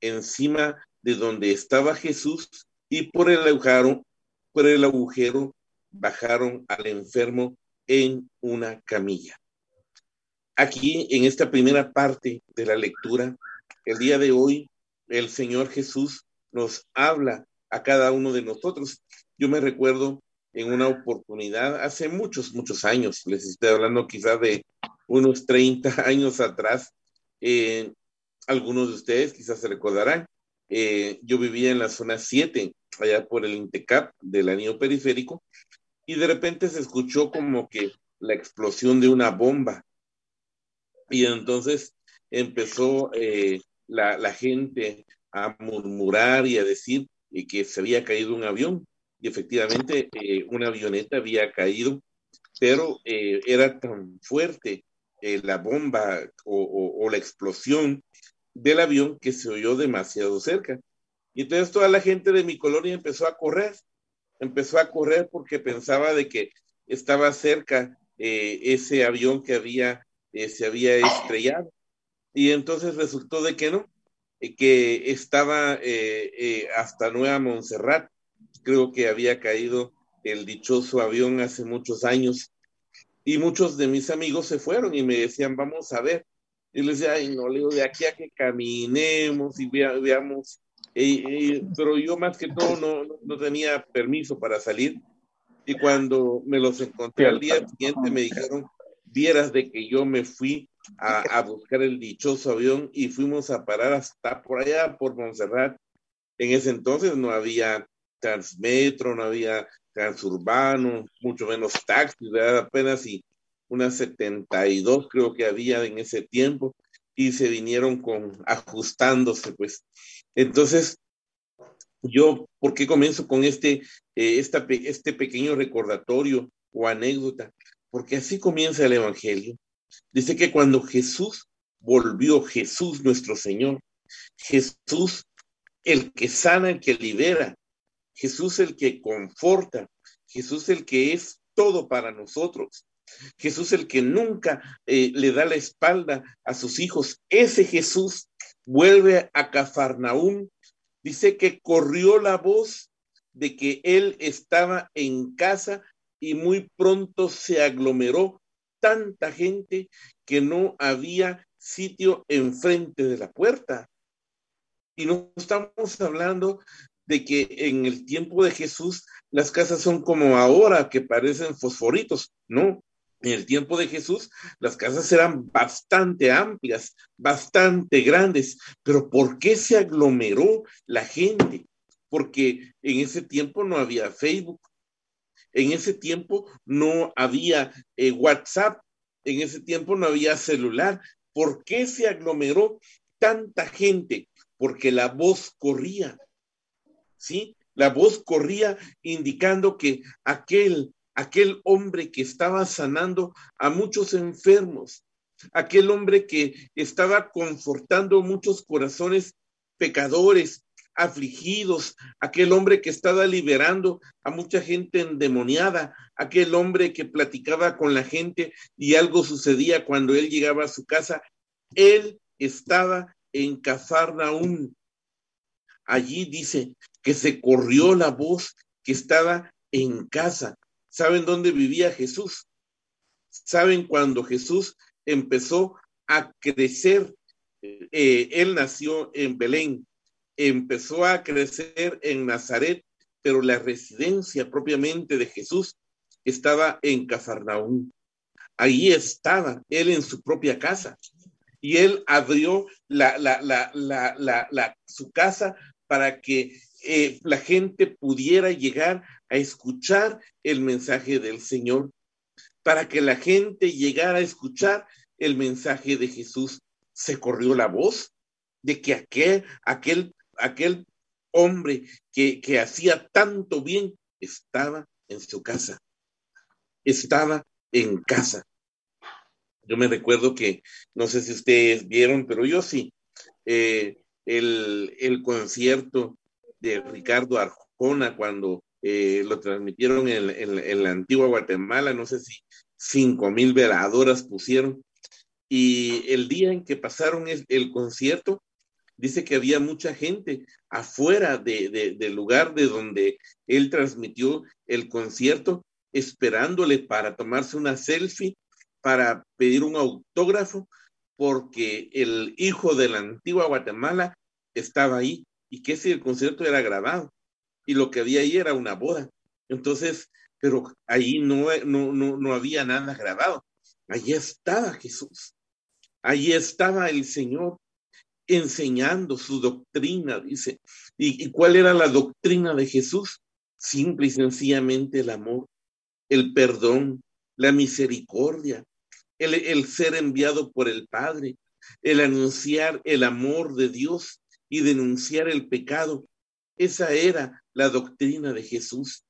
encima de donde estaba Jesús y por el agujero, por el agujero bajaron al enfermo en una camilla. Aquí, en esta primera parte de la lectura, el día de hoy, el Señor Jesús nos habla a cada uno de nosotros. Yo me recuerdo en una oportunidad, hace muchos, muchos años, les estoy hablando quizás de unos 30 años atrás, eh, algunos de ustedes quizás se recordarán, eh, yo vivía en la zona 7, allá por el Intecap del anillo periférico, y de repente se escuchó como que la explosión de una bomba y entonces empezó eh, la, gente a murmurar y a decir eh, que se había caído un avión. Y efectivamente eh, una avioneta había caído, pero era tan fuerte la bomba o, la explosión del avión que se oyó demasiado cerca. Y entonces toda la gente de mi colonia empezó a correr, empezó a correr porque pensaba de que estaba cerca ese avión que había eh, se había estrellado. Y entonces resultó de que no, eh, que estaba eh, hasta Nueva Montserrat. Creo que había caído el dichoso avión hace muchos años. Y muchos de mis amigos se fueron y me decían, vamos a ver. Y les decía, ay, no, le digo, de aquí a que caminemos y veamos. Pero yo más que todo no, no tenía permiso para salir. Y cuando me los encontré al día siguiente me dijeron, vieras de que yo me fui a, buscar el dichoso avión y fuimos a parar hasta por allá, por Montserrat. En ese entonces no había Transmetro, no había Transurbano, mucho menos taxis, ¿verdad? apenas y unas 72 creo que había en ese tiempo y se vinieron con ajustándose, pues. Entonces, yo, ¿por qué comienzo con este, eh, este pequeño recordatorio o anécdota? porque así comienza el Evangelio. Dice que cuando Jesús volvió, Jesús nuestro Señor, Jesús el que sana, el que libera, Jesús el que conforta, Jesús el que es todo para nosotros, Jesús el que nunca eh, le da la espalda a sus hijos, ese Jesús vuelve a Cafarnaúm Dice que corrió la voz de que él estaba en casa y muy pronto se aglomeró tanta gente que no había sitio enfrente de la puerta. Y no estamos hablando de que en el tiempo de Jesús las casas son como ahora, que parecen fosforitos, no. En el tiempo de Jesús las casas eran bastante amplias, bastante grandes, pero ¿por qué se aglomeró la gente? Porque en ese tiempo no había Facebook, en ese tiempo no había eh, WhatsApp, en ese tiempo no había celular. ¿Por qué se aglomeró tanta gente? Porque la voz corría, ¿sí? La voz corría indicando que aquel, aquel hombre que estaba sanando a muchos enfermos, aquel hombre que estaba confortando muchos corazones pecadores, afligidos, aquel hombre que estaba liberando a mucha gente endemoniada, aquel hombre que platicaba con la gente y algo sucedía cuando él llegaba a su casa, él estaba en Cafarnaún. Allí dice que se corrió la voz que estaba en casa. ¿Saben dónde vivía Jesús? ¿Saben cuando Jesús empezó a crecer? Eh, él nació en Belén, empezó a crecer en Nazaret, pero la residencia propiamente de Jesús estaba en Cafarnaúm. Ahí estaba él en su propia casa y él abrió la, la, su casa para que eh, la gente pudiera llegar a escuchar el mensaje del Señor, para que la gente llegara a escuchar el mensaje de Jesús. Se corrió la voz de que aquel, aquel, aquel hombre que, que hacía tanto bien estaba en su casa, estaba en casa. Yo me recuerdo que, no sé si ustedes vieron, pero yo sí, eh, el, el concierto de Ricardo Arjona cuando eh, lo transmitieron en, la antigua Guatemala, no sé si cinco mil veladoras pusieron. Y el día en que pasaron el, concierto, dice que había mucha gente afuera del lugar de donde él transmitió el concierto, esperándole para tomarse una selfie, para pedir un autógrafo, porque el hijo de la antigua Guatemala estaba ahí y que si el concierto era grabado y lo que había ahí era una boda. Entonces, pero ahí no, no, no, había nada grabado. Allí estaba Jesús. Allí estaba el Señor enseñando su doctrina, dice. ¿Y, ¿Y, cuál era la doctrina de Jesús? Simple y sencillamente el amor, el perdón, la misericordia, el, el ser enviado por el Padre, el anunciar el amor de Dios y denunciar el pecado. Esa era la doctrina de Jesús.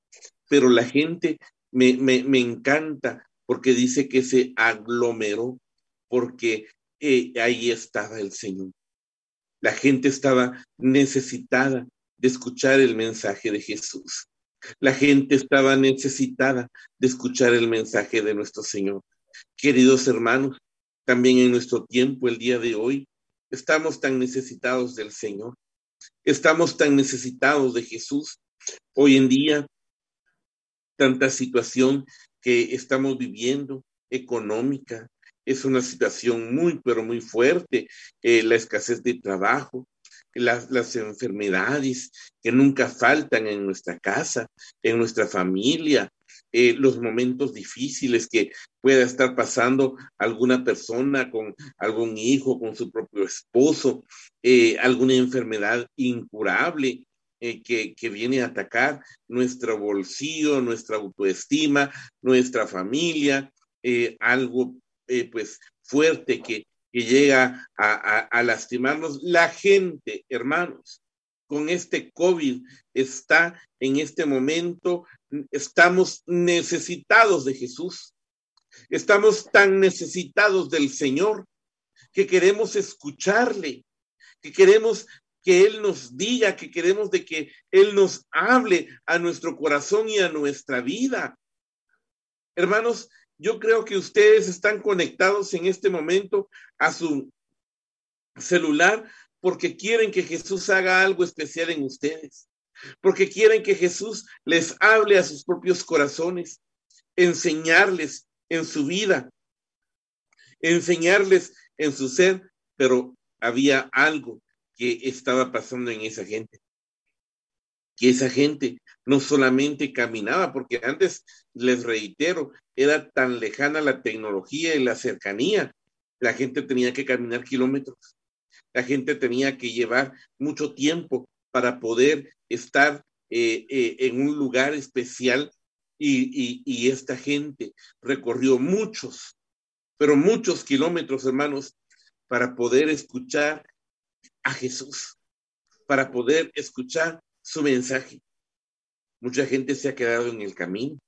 Pero la gente me, me, encanta porque dice que se aglomeró, porque eh, ahí estaba el Señor. La gente estaba necesitada de escuchar el mensaje de Jesús. La gente estaba necesitada de escuchar el mensaje de nuestro Señor. Queridos hermanos, también en nuestro tiempo, el día de hoy, Estamos tan necesitados del Señor. Estamos tan necesitados de Jesús. Hoy en día, tanta situación que estamos viviendo, económica, es una situación muy, pero muy fuerte. Eh, la escasez de trabajo, las, las, enfermedades que nunca faltan en nuestra casa, en nuestra familia, eh, los momentos difíciles que pueda estar pasando alguna persona con algún hijo, con su propio esposo, eh, alguna enfermedad incurable. Eh, que, que, viene a atacar nuestro bolsillo, nuestra autoestima, nuestra familia, algo pues fuerte que, que llega a, a lastimarnos. La gente, hermanos, con este COVID está en este momento estamos necesitados de Jesús. Estamos tan necesitados del Señor que queremos escucharle, que queremos que Él nos diga, que queremos de que Él nos hable a nuestro corazón y a nuestra vida. Hermanos, yo creo que ustedes están conectados en este momento a su celular porque quieren que Jesús haga algo especial en ustedes, porque quieren que Jesús les hable a sus propios corazones, enseñarles en su vida, enseñarles en su ser, pero había algo que estaba pasando en esa gente. Que esa gente no solamente caminaba, porque antes, les reitero, era tan lejana la tecnología y la cercanía, la gente tenía que caminar kilómetros, la gente tenía que llevar mucho tiempo para poder estar eh, eh, en un lugar especial y, y esta gente recorrió muchos, pero muchos kilómetros, hermanos, para poder escuchar a Jesús, para poder escuchar su mensaje. Mucha gente se ha quedado en el camino,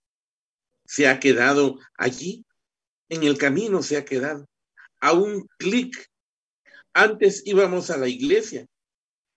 se ha quedado allí, en el camino se ha quedado, a un clic. Antes íbamos a la iglesia,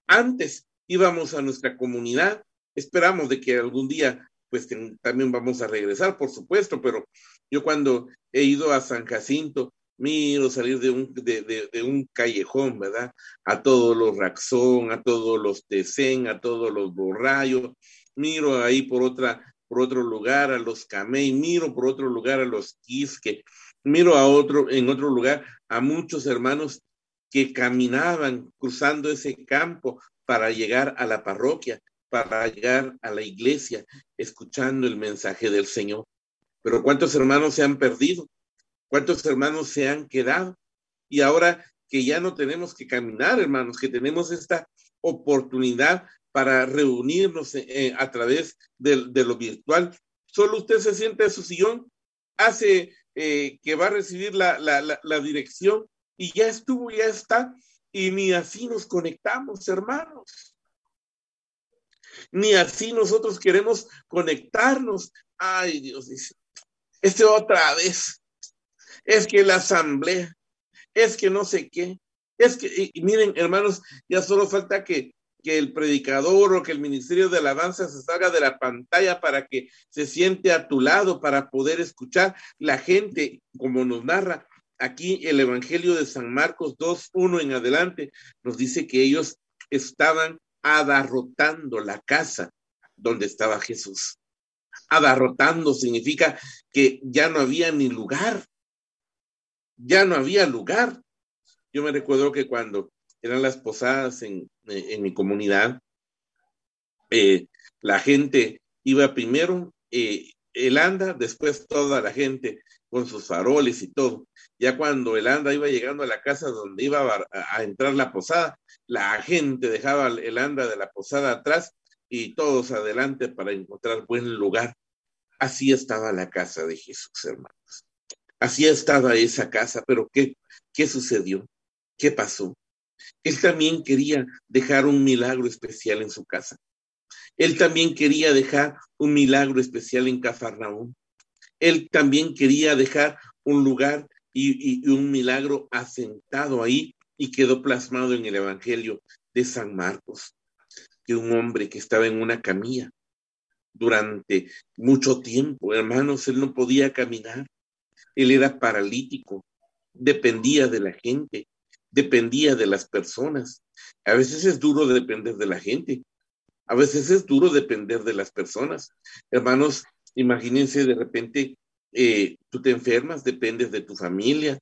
antes íbamos a nuestra comunidad, esperamos de que algún día pues también vamos a regresar, por supuesto, pero yo cuando he ido a San Jacinto, miro salir de un, callejón, ¿verdad? A todos los Raxón, a todos los Tecén, a todos los Borrayos, miro ahí por otra, por otro lugar a los Camey, miro por otro lugar a los Quisque, miro a otro, en otro lugar a muchos hermanos que caminaban cruzando ese campo para llegar a la parroquia, para llegar a la iglesia, escuchando el mensaje del Señor. Pero ¿cuántos hermanos se han perdido? ¿Cuántos hermanos se han quedado? Y ahora que ya no tenemos que caminar, hermanos, que tenemos esta oportunidad para reunirnos eh, eh, a través de, lo virtual, solo usted se siente en su sillón, hace eh, que va a recibir la dirección y ya estuvo, ya está, y ni así nos conectamos, hermanos. Ni así nosotros queremos conectarnos. Ay, Dios dice, este otra vez es que la asamblea, es que no sé qué, es que, y, miren, hermanos, ya solo falta que, que el predicador o que el ministerio de alabanza se salga de la pantalla para que se siente a tu lado, para poder escuchar la gente, como nos narra aquí el Evangelio de San Marcos 2, 1 en adelante, nos dice que ellos estaban abarrotando la casa donde estaba Jesús. Abarrotando significa que ya no había ni lugar ya no había lugar. Yo me recuerdo que cuando eran las posadas en, mi comunidad, eh, la gente iba primero, eh, el anda, después toda la gente con sus faroles y todo. Ya cuando el anda iba llegando a la casa donde iba a, entrar la posada, la gente dejaba el anda de la posada atrás y todos adelante para encontrar buen lugar. Así estaba la casa de Jesús, hermanos. Así estaba esa casa, pero ¿qué, qué sucedió? ¿Qué pasó? Él también quería dejar un milagro especial en su casa. Él también quería dejar un milagro especial en Cafarnaúm. Él también quería dejar un lugar y, un milagro asentado ahí y quedó plasmado en el Evangelio de San Marcos, que un hombre que estaba en una camilla durante mucho tiempo, hermanos, él no podía caminar, él era paralítico, dependía de la gente, dependía de las personas. A veces es duro depender de la gente, a veces es duro depender de las personas. Hermanos, imagínense de repente, eh, tú te enfermas, dependes de tu familia.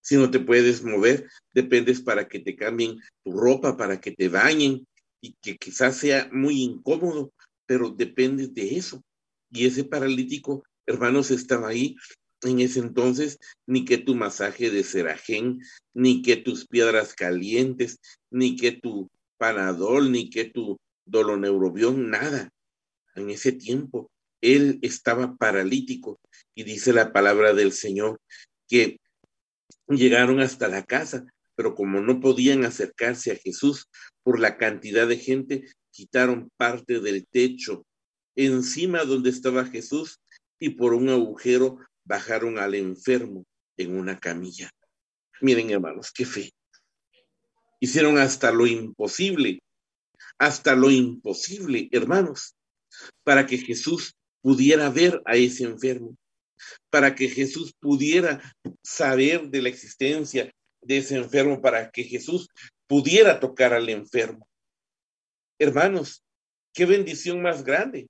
Si no te puedes mover, dependes para que te cambien tu ropa, para que te bañen y que quizás sea muy incómodo, pero dependes de eso. Y ese paralítico, hermanos, estaba ahí en ese entonces, ni que tu masaje de serajén, ni que tus piedras calientes, ni que tu panadol, ni que tu doloneurobión, nada. En ese tiempo, él estaba paralítico y dice la palabra del Señor que llegaron hasta la casa, pero como no podían acercarse a Jesús por la cantidad de gente, quitaron parte del techo encima donde estaba Jesús y por un agujero bajaron al enfermo en una camilla. Miren, hermanos, qué fe. Hicieron hasta lo imposible, hasta lo imposible, hermanos, para que Jesús pudiera ver a ese enfermo, para que Jesús pudiera saber de la existencia de ese enfermo, para que Jesús pudiera tocar al enfermo. Hermanos, qué bendición más grande,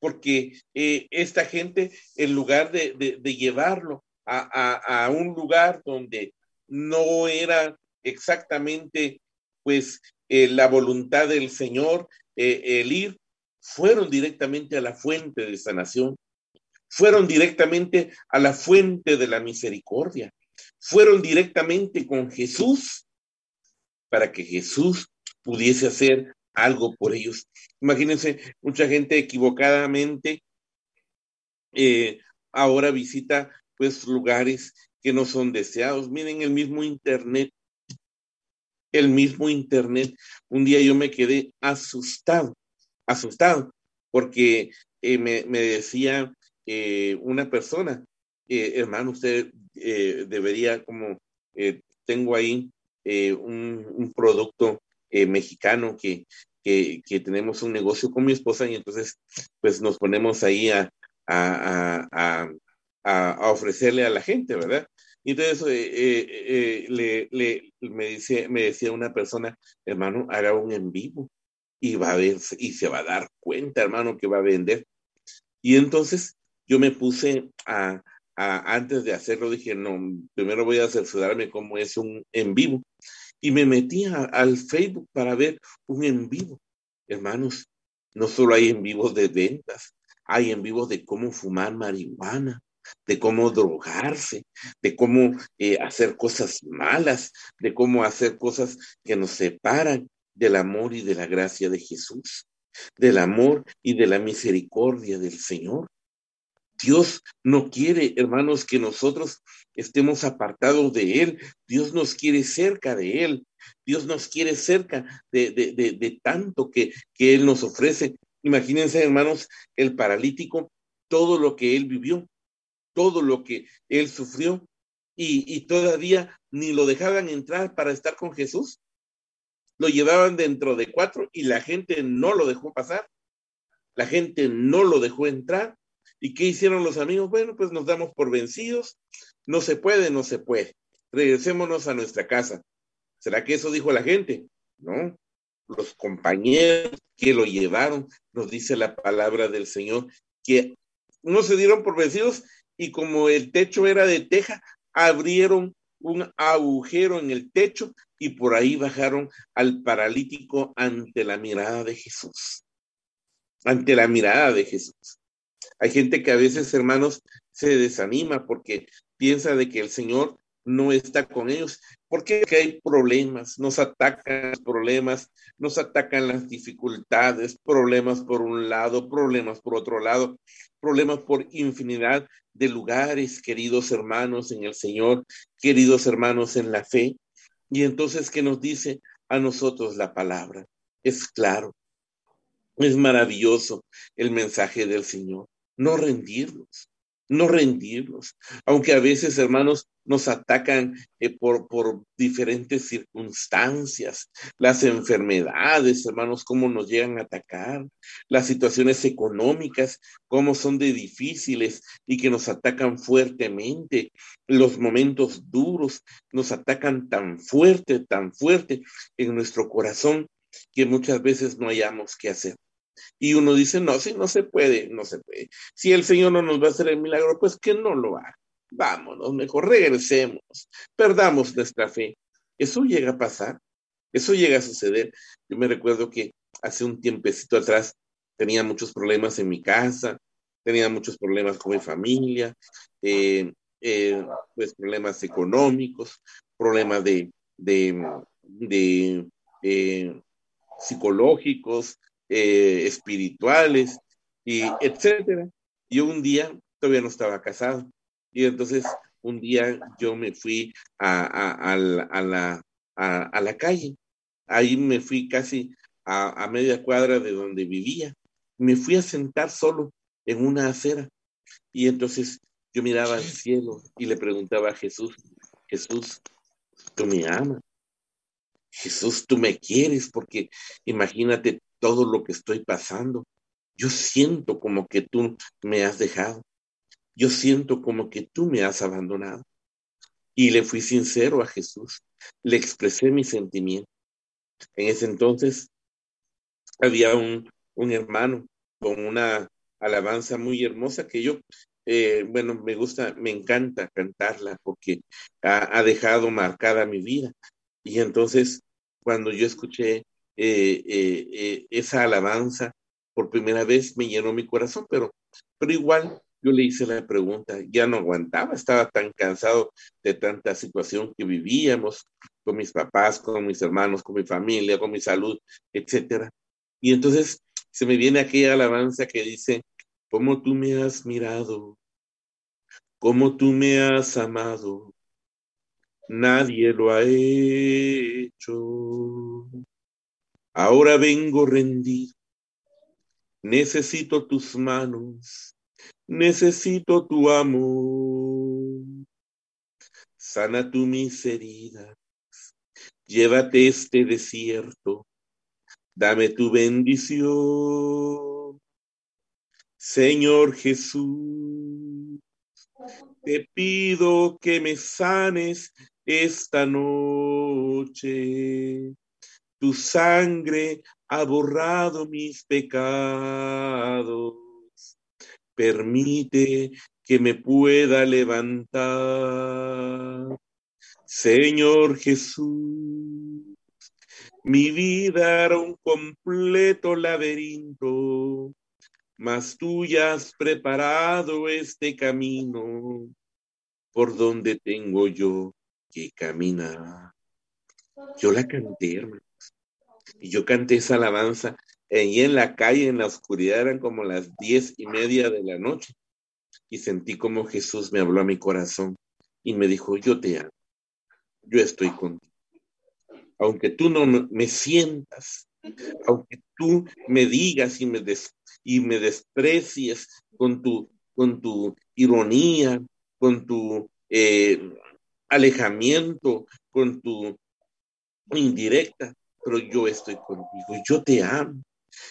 porque eh, esta gente, en lugar de, llevarlo a, un lugar donde no era exactamente pues eh, la voluntad del Señor eh, el ir, fueron directamente a la fuente de sanación, fueron directamente a la fuente de la misericordia, fueron directamente con Jesús para que Jesús pudiese hacer algo por ellos. Imagínense, mucha gente equivocadamente eh, ahora visita pues lugares que no son deseados. Miren el mismo Internet, el mismo Internet. Un día yo me quedé asustado, asustado, porque eh, me, decía eh, una persona, hermano, usted debería como, tengo ahí un, un, producto eh, mexicano que, que, tenemos un negocio con mi esposa y entonces pues nos ponemos ahí a, a, a, a ofrecerle a la gente, ¿verdad? Y entonces eh, eh, le, le, me, dice, me decía una persona, hermano, haga un en vivo y va a ver, y se va a dar cuenta, hermano, que va a vender. Y entonces yo me puse a, antes de hacerlo, dije, no, primero voy a asesorarme cómo es un en vivo y me metía al Facebook para ver un en vivo. Hermanos, no solo hay en vivos de ventas, hay en vivos de cómo fumar marihuana, de cómo drogarse, de cómo eh, hacer cosas malas, de cómo hacer cosas que nos separan del amor y de la gracia de Jesús, del amor y de la misericordia del Señor. Dios no quiere, hermanos, que nosotros estemos apartados de Él. Dios nos quiere cerca de Él. Dios nos quiere cerca de, de, tanto que, que Él nos ofrece. Imagínense, hermanos, el paralítico, todo lo que Él vivió, todo lo que Él sufrió, y, y todavía ni lo dejaban entrar para estar con Jesús. Lo llevaban dentro de cuatro y la gente no lo dejó pasar. La gente no lo dejó entrar ¿Y qué hicieron los amigos? Bueno, pues nos damos por vencidos. No se puede, no se puede. Regresémonos a nuestra casa. ¿Será que eso dijo la gente? No. Los compañeros que lo llevaron, nos dice la palabra del Señor, que no se dieron por vencidos y como el techo era de teja, abrieron un agujero en el techo y por ahí bajaron al paralítico ante la mirada de Jesús. Ante la mirada de Jesús. Hay gente que a veces, hermanos, se desanima porque piensa de que el Señor no está con ellos, porque hay problemas, nos atacan los problemas, nos atacan las dificultades, problemas por un lado, problemas por otro lado, problemas por infinidad de lugares, queridos hermanos en el Señor, queridos hermanos en la fe. Y entonces, ¿qué nos dice a nosotros la palabra? Es claro, es maravilloso el mensaje del Señor no rendirnos, no rendirnos. Aunque a veces, hermanos, nos atacan eh, por, por diferentes circunstancias, las enfermedades, hermanos, cómo nos llegan a atacar, las situaciones económicas, cómo son de difíciles y que nos atacan fuertemente, los momentos duros nos atacan tan fuerte, tan fuerte en nuestro corazón que muchas veces no hayamos qué hacer. Y uno dice, no, si no se puede, no se puede. Si el Señor no nos va a hacer el milagro, pues que no lo haga. Vámonos, mejor regresemos, perdamos nuestra fe. Eso llega a pasar, eso llega a suceder. Yo me recuerdo que hace un tiempecito atrás tenía muchos problemas en mi casa, tenía muchos problemas con mi familia, eh, eh, pues problemas económicos, problemas de, de, de eh, psicológicos, espirituales, y etcétera. Yo un día todavía no estaba casado y entonces un día yo me fui a, a, la, a, la calle. Ahí me fui casi a, media cuadra de donde vivía. Me fui a sentar solo en una acera y entonces yo miraba al cielo y le preguntaba a Jesús, Jesús, tú me amas. Jesús, tú me quieres porque imagínate todo lo que estoy pasando. Yo siento como que tú me has dejado. Yo siento como que tú me has abandonado. Y le fui sincero a Jesús. Le expresé mi sentimiento. En ese entonces había un, un hermano con una alabanza muy hermosa que yo, eh, bueno, me gusta, me encanta cantarla porque ha, dejado marcada mi vida. Y entonces, cuando yo escuché eh, eh, esa alabanza por primera vez, me llenó mi corazón, pero, pero igual yo le hice la pregunta, ya no aguantaba, estaba tan cansado de tanta situación que vivíamos con mis papás, con mis hermanos, con mi familia, con mi salud, etcétera. Y entonces se me viene aquella alabanza que dice, como tú me has mirado, como tú me has amado, nadie lo ha hecho. Ahora vengo rendido, necesito tus manos, necesito tu amor. Sana tu mis heridas, llévate este desierto, dame tu bendición. Señor Jesús, te pido que me sanes esta noche. Tu sangre ha borrado mis pecados. Permite que me pueda levantar. Señor Jesús, mi vida era un completo laberinto, mas tú ya has preparado este camino por donde tengo yo que caminar. Yo la canté, hermanos. Y yo canté esa alabanza y en la calle, en la oscuridad, eran como las diez y media de la noche. Y sentí como Jesús me habló a mi corazón y me dijo, yo te amo, yo estoy contigo aunque tú no me sientas, aunque tú me digas y me, y me desprecies con tu, con tu ironía, con tu eh, alejamiento, con tu indirecta, pero yo estoy contigo, yo te amo.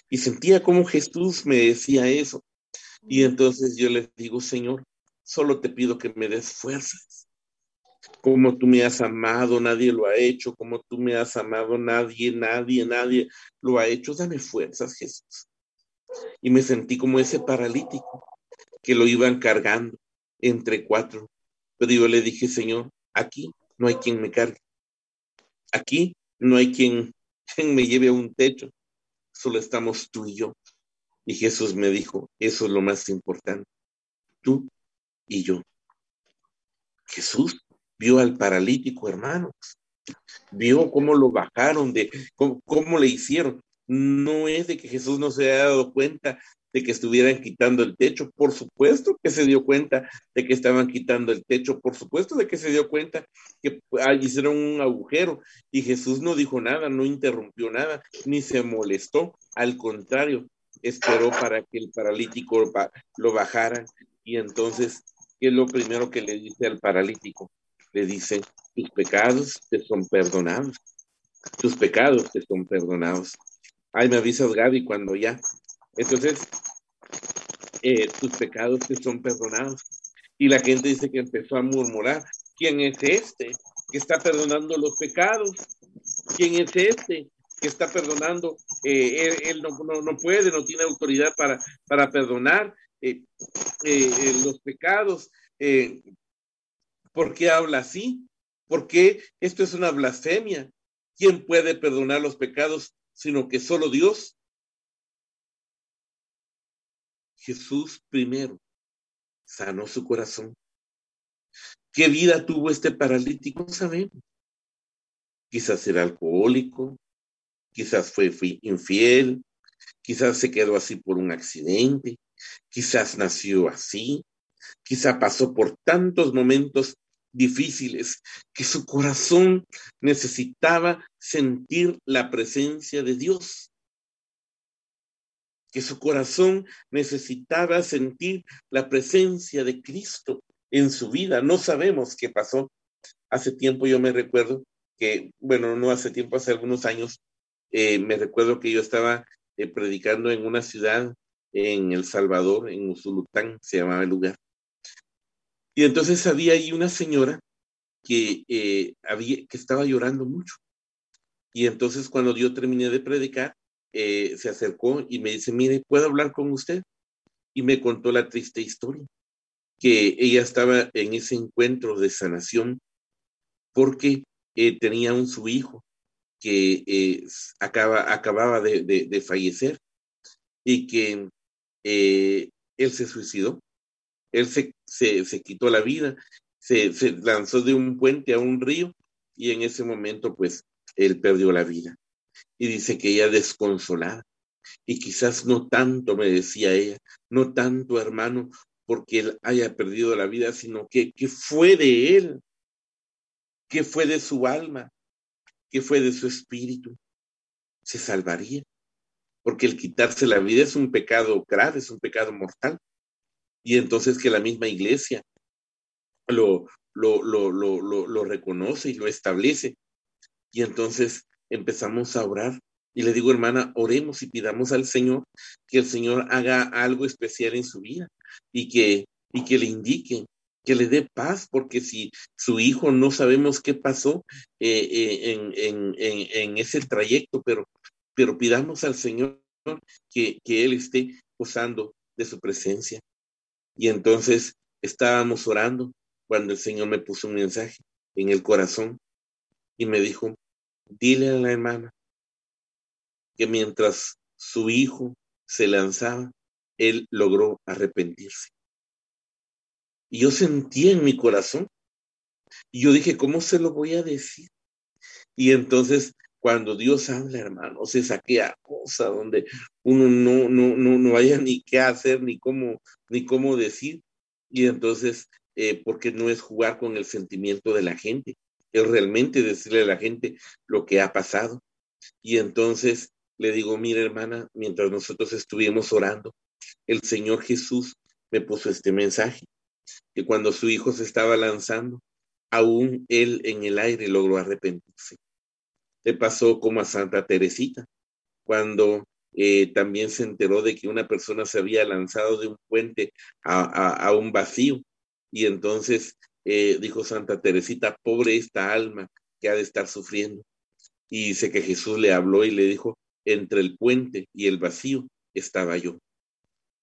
Y sentía como Jesús me decía eso. Y entonces yo le digo, Señor, solo te pido que me des fuerzas como tú me has amado, nadie lo ha hecho, como tú me has amado, nadie, nadie, nadie lo ha hecho. Dame fuerzas, Jesús. Y me sentí como ese paralítico que lo iban cargando entre cuatro. Pero yo le dije, Señor, aquí no hay quien me cargue. Aquí no hay quien, quien me lleve a un techo. Solo estamos tú y yo. Y Jesús me dijo, eso es lo más importante. Tú y yo. Jesús vio al paralítico, hermanos, vio cómo lo bajaron, de cómo, le hicieron. No es de que Jesús no se haya dado cuenta de que estuvieran quitando el techo, por supuesto que se dio cuenta de que estaban quitando el techo, por supuesto de que se dio cuenta que hicieron un agujero y Jesús no dijo nada, no interrumpió nada, ni se molestó, al contrario, esperó para que el paralítico lo bajara y entonces, ¿qué es lo primero que le dice al paralítico? le dice, tus pecados te son perdonados, tus pecados te son perdonados. Ay, me avisas Gaby cuando ya. Entonces, eh, tus pecados te son perdonados. Y la gente dice que empezó a murmurar, ¿quién es este que está perdonando los pecados? ¿Quién es este que está perdonando? Eh, él, no, no, puede, no tiene autoridad para, para perdonar eh, los pecados. ¿Por qué habla así? Porque esto es una blasfemia. ¿Quién puede perdonar los pecados sino que solo Dios? Jesús primero sanó su corazón. ¿Qué vida tuvo este paralítico? Sabemos. Quizás era alcohólico, quizás fue, fue infiel, quizás se quedó así por un accidente, quizás nació así, quizás pasó por tantos momentos difíciles, que su corazón necesitaba sentir la presencia de Dios, que su corazón necesitaba sentir la presencia de Cristo en su vida. No sabemos qué pasó. Hace tiempo yo me recuerdo que, bueno, no hace tiempo, hace algunos años, eh, me recuerdo que yo estaba eh, predicando en una ciudad en El Salvador, en Usulután, se llamaba el lugar. Y entonces había ahí una señora que, eh, había, que estaba llorando mucho. Y entonces cuando yo terminé de predicar, eh, se acercó y me dice, mire, ¿puedo hablar con usted? Y me contó la triste historia, que ella estaba en ese encuentro de sanación porque eh, tenía un su hijo que eh, acaba, acababa de, fallecer y que él se suicidó, él se, se, quitó la vida, se, se lanzó de un puente a un río y en ese momento pues él perdió la vida. Y dice que ella desconsolada. Y quizás no tanto, me decía ella, no tanto hermano, porque él haya perdido la vida, sino que, que fue de él, que fue de su alma, que fue de su espíritu. Se salvaría. Porque el quitarse la vida es un pecado grave, es un pecado mortal. Y entonces que la misma iglesia lo, lo, lo, lo, lo reconoce y lo establece. Y entonces empezamos a orar y le digo, hermana, oremos y pidamos al Señor que el Señor haga algo especial en su vida y que, y que le indique, que le dé paz, porque si su hijo no sabemos qué pasó eh, eh, en, en, en, en, ese trayecto, pero, pero pidamos al Señor que, que Él esté gozando de su presencia. Y entonces estábamos orando cuando el Señor me puso un mensaje en el corazón y me dijo, Dile a la hermana que mientras su hijo se lanzaba, él logró arrepentirse. Y yo sentí en mi corazón, y yo dije, ¿cómo se lo voy a decir? Y entonces, cuando Dios habla, hermano, se saquea cosa donde uno no, no, no, no haya ni qué hacer, ni cómo, ni cómo decir. Y entonces, eh, porque no es jugar con el sentimiento de la gente, es realmente decirle a la gente lo que ha pasado. Y entonces le digo, mira hermana, mientras nosotros estuvimos orando, el Señor Jesús me puso este mensaje, que cuando su hijo se estaba lanzando, aún él en el aire logró arrepentirse. Le pasó como a Santa Teresita, cuando eh, también se enteró de que una persona se había lanzado de un puente a un vacío y entonces eh, dijo Santa Teresita, pobre esta alma que ha de estar sufriendo. Y dice que Jesús le habló y le dijo, entre el puente y el vacío estaba yo.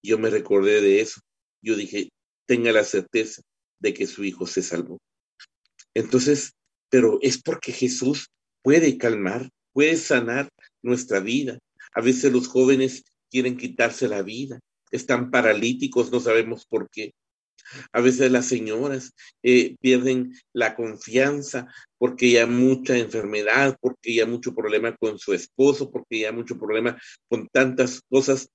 Yo me recordé de eso. Yo dije, tenga la certeza de que su hijo se salvó. Entonces, pero es porque Jesús puede calmar, puede sanar nuestra vida. A veces los jóvenes quieren quitarse la vida, están paralíticos, no sabemos por qué. A veces las señoras eh, pierden la confianza porque ya mucha enfermedad, porque ya mucho problema con su esposo, porque ya mucho problema con tantas cosas,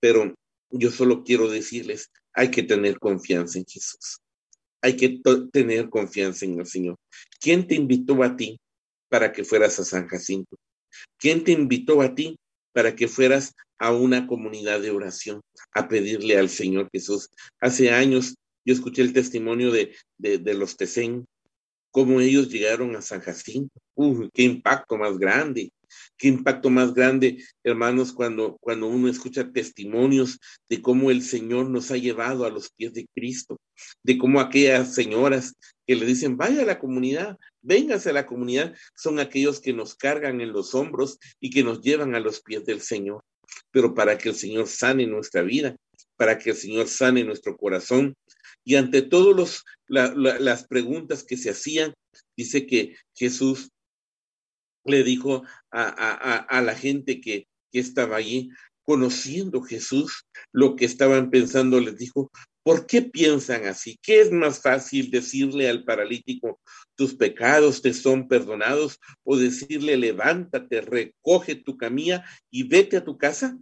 pero yo solo quiero decirles, hay que tener confianza en Jesús. Hay que tener confianza en el Señor. ¿Quién te invitó a ti para que fueras a San Jacinto? ¿Quién te invitó a ti para que fueras a una comunidad de oración a pedirle al Señor Jesús? Hace años yo escuché el testimonio de, de, los Tecén, cómo ellos llegaron a San Jacinto. ¡Uy, qué impacto más grande! Qué impacto más grande, hermanos, cuando, cuando uno escucha testimonios de cómo el Señor nos ha llevado a los pies de Cristo, de cómo aquellas señoras que le dicen, vaya a la comunidad, véngase a la comunidad, son aquellos que nos cargan en los hombros y que nos llevan a los pies del Señor. Pero para que el Señor sane nuestra vida, para que el Señor sane nuestro corazón, y ante todas las preguntas que se hacían, dice que Jesús le dijo a, la gente que, que estaba allí, conociendo Jesús lo que estaban pensando, les dijo, ¿por qué piensan así? ¿Qué es más fácil decirle al paralítico, tus pecados te son perdonados, o decirle, levántate, recoge tu camilla y vete a tu casa?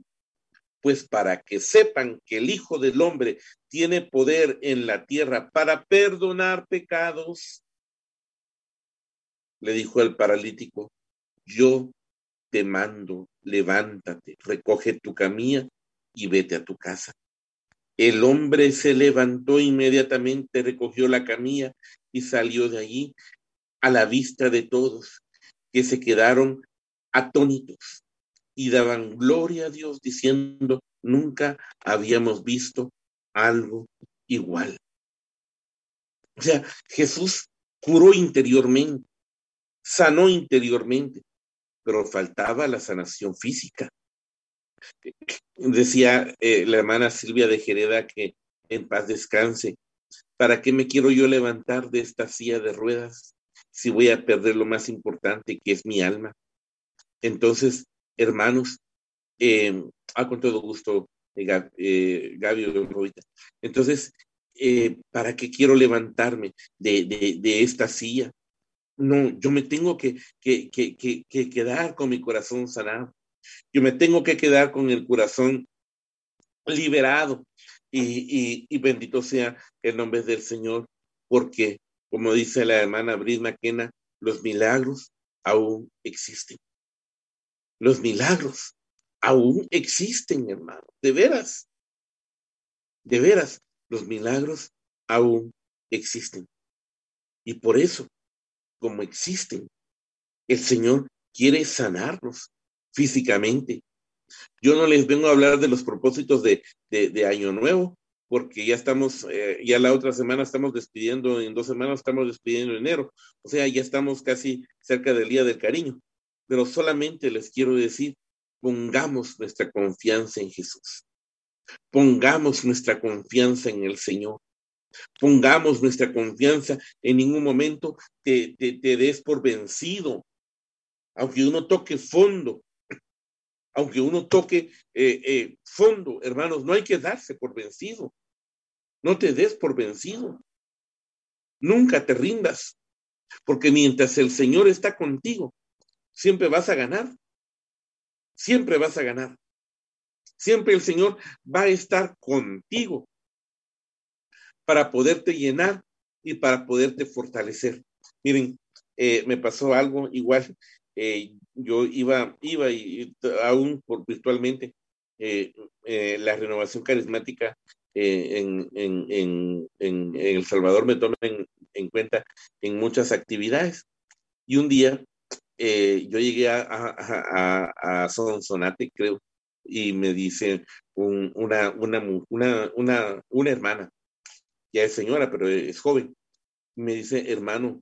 pues para que sepan que el Hijo del Hombre tiene poder en la tierra para perdonar pecados. Le dijo el paralítico, yo te mando, levántate, recoge tu camilla y vete a tu casa. El hombre se levantó inmediatamente, recogió la camilla y salió de allí a la vista de todos, que se quedaron atónitos y daban gloria a Dios diciendo, nunca habíamos visto algo igual. O sea, Jesús curó interiormente, sanó interiormente. pero faltaba la sanación física. Decía eh, la hermana Silvia de Jereda que en paz descanse. ¿Para qué me quiero yo levantar de esta silla de ruedas si voy a perder lo más importante que es mi alma? Entonces, hermanos, eh, ah, con todo gusto, eh, eh Gaby, entonces, eh, ¿para qué quiero levantarme de, de, esta silla? No, yo me tengo que, que, que, que, quedar con mi corazón sanado. Yo me tengo que quedar con el corazón liberado. Y, y, y bendito sea el nombre del Señor, porque, como dice la hermana Brisma Kena, los milagros aún existen. Los milagros aún existen, hermano. De veras. De veras, los milagros aún existen. Y por eso, como existen, el Señor quiere sanarlos físicamente. Yo no les vengo a hablar de los propósitos de, de, Año Nuevo, porque ya estamos, eh, ya la otra semana estamos despidiendo, en dos semanas estamos despidiendo enero, o sea, ya estamos casi cerca del Día del Cariño, pero solamente les quiero decir Pongamos nuestra confianza en Jesús. Pongamos nuestra confianza en el Señor. Pongamos nuestra confianza. En ningún momento te, te, des por vencido. Aunque uno toque fondo, aunque uno toque eh, eh, fondo, hermanos, no hay que darse por vencido. No te des por vencido. Nunca te rindas, porque mientras el Señor está contigo, siempre vas a ganar siempre vas a ganar. Siempre el Señor va a estar contigo para poderte llenar y para poderte fortalecer. Miren, eh, me pasó algo igual. Eh, yo iba, iba y, aún por virtualmente eh, la renovación carismática en, El Salvador me toma en, cuenta en muchas actividades. Y un día eh, yo llegué a, a, a, Sonsonate, creo, y me dice una, una, una, una, una hermana, ya es señora, pero es joven, me dice, hermano,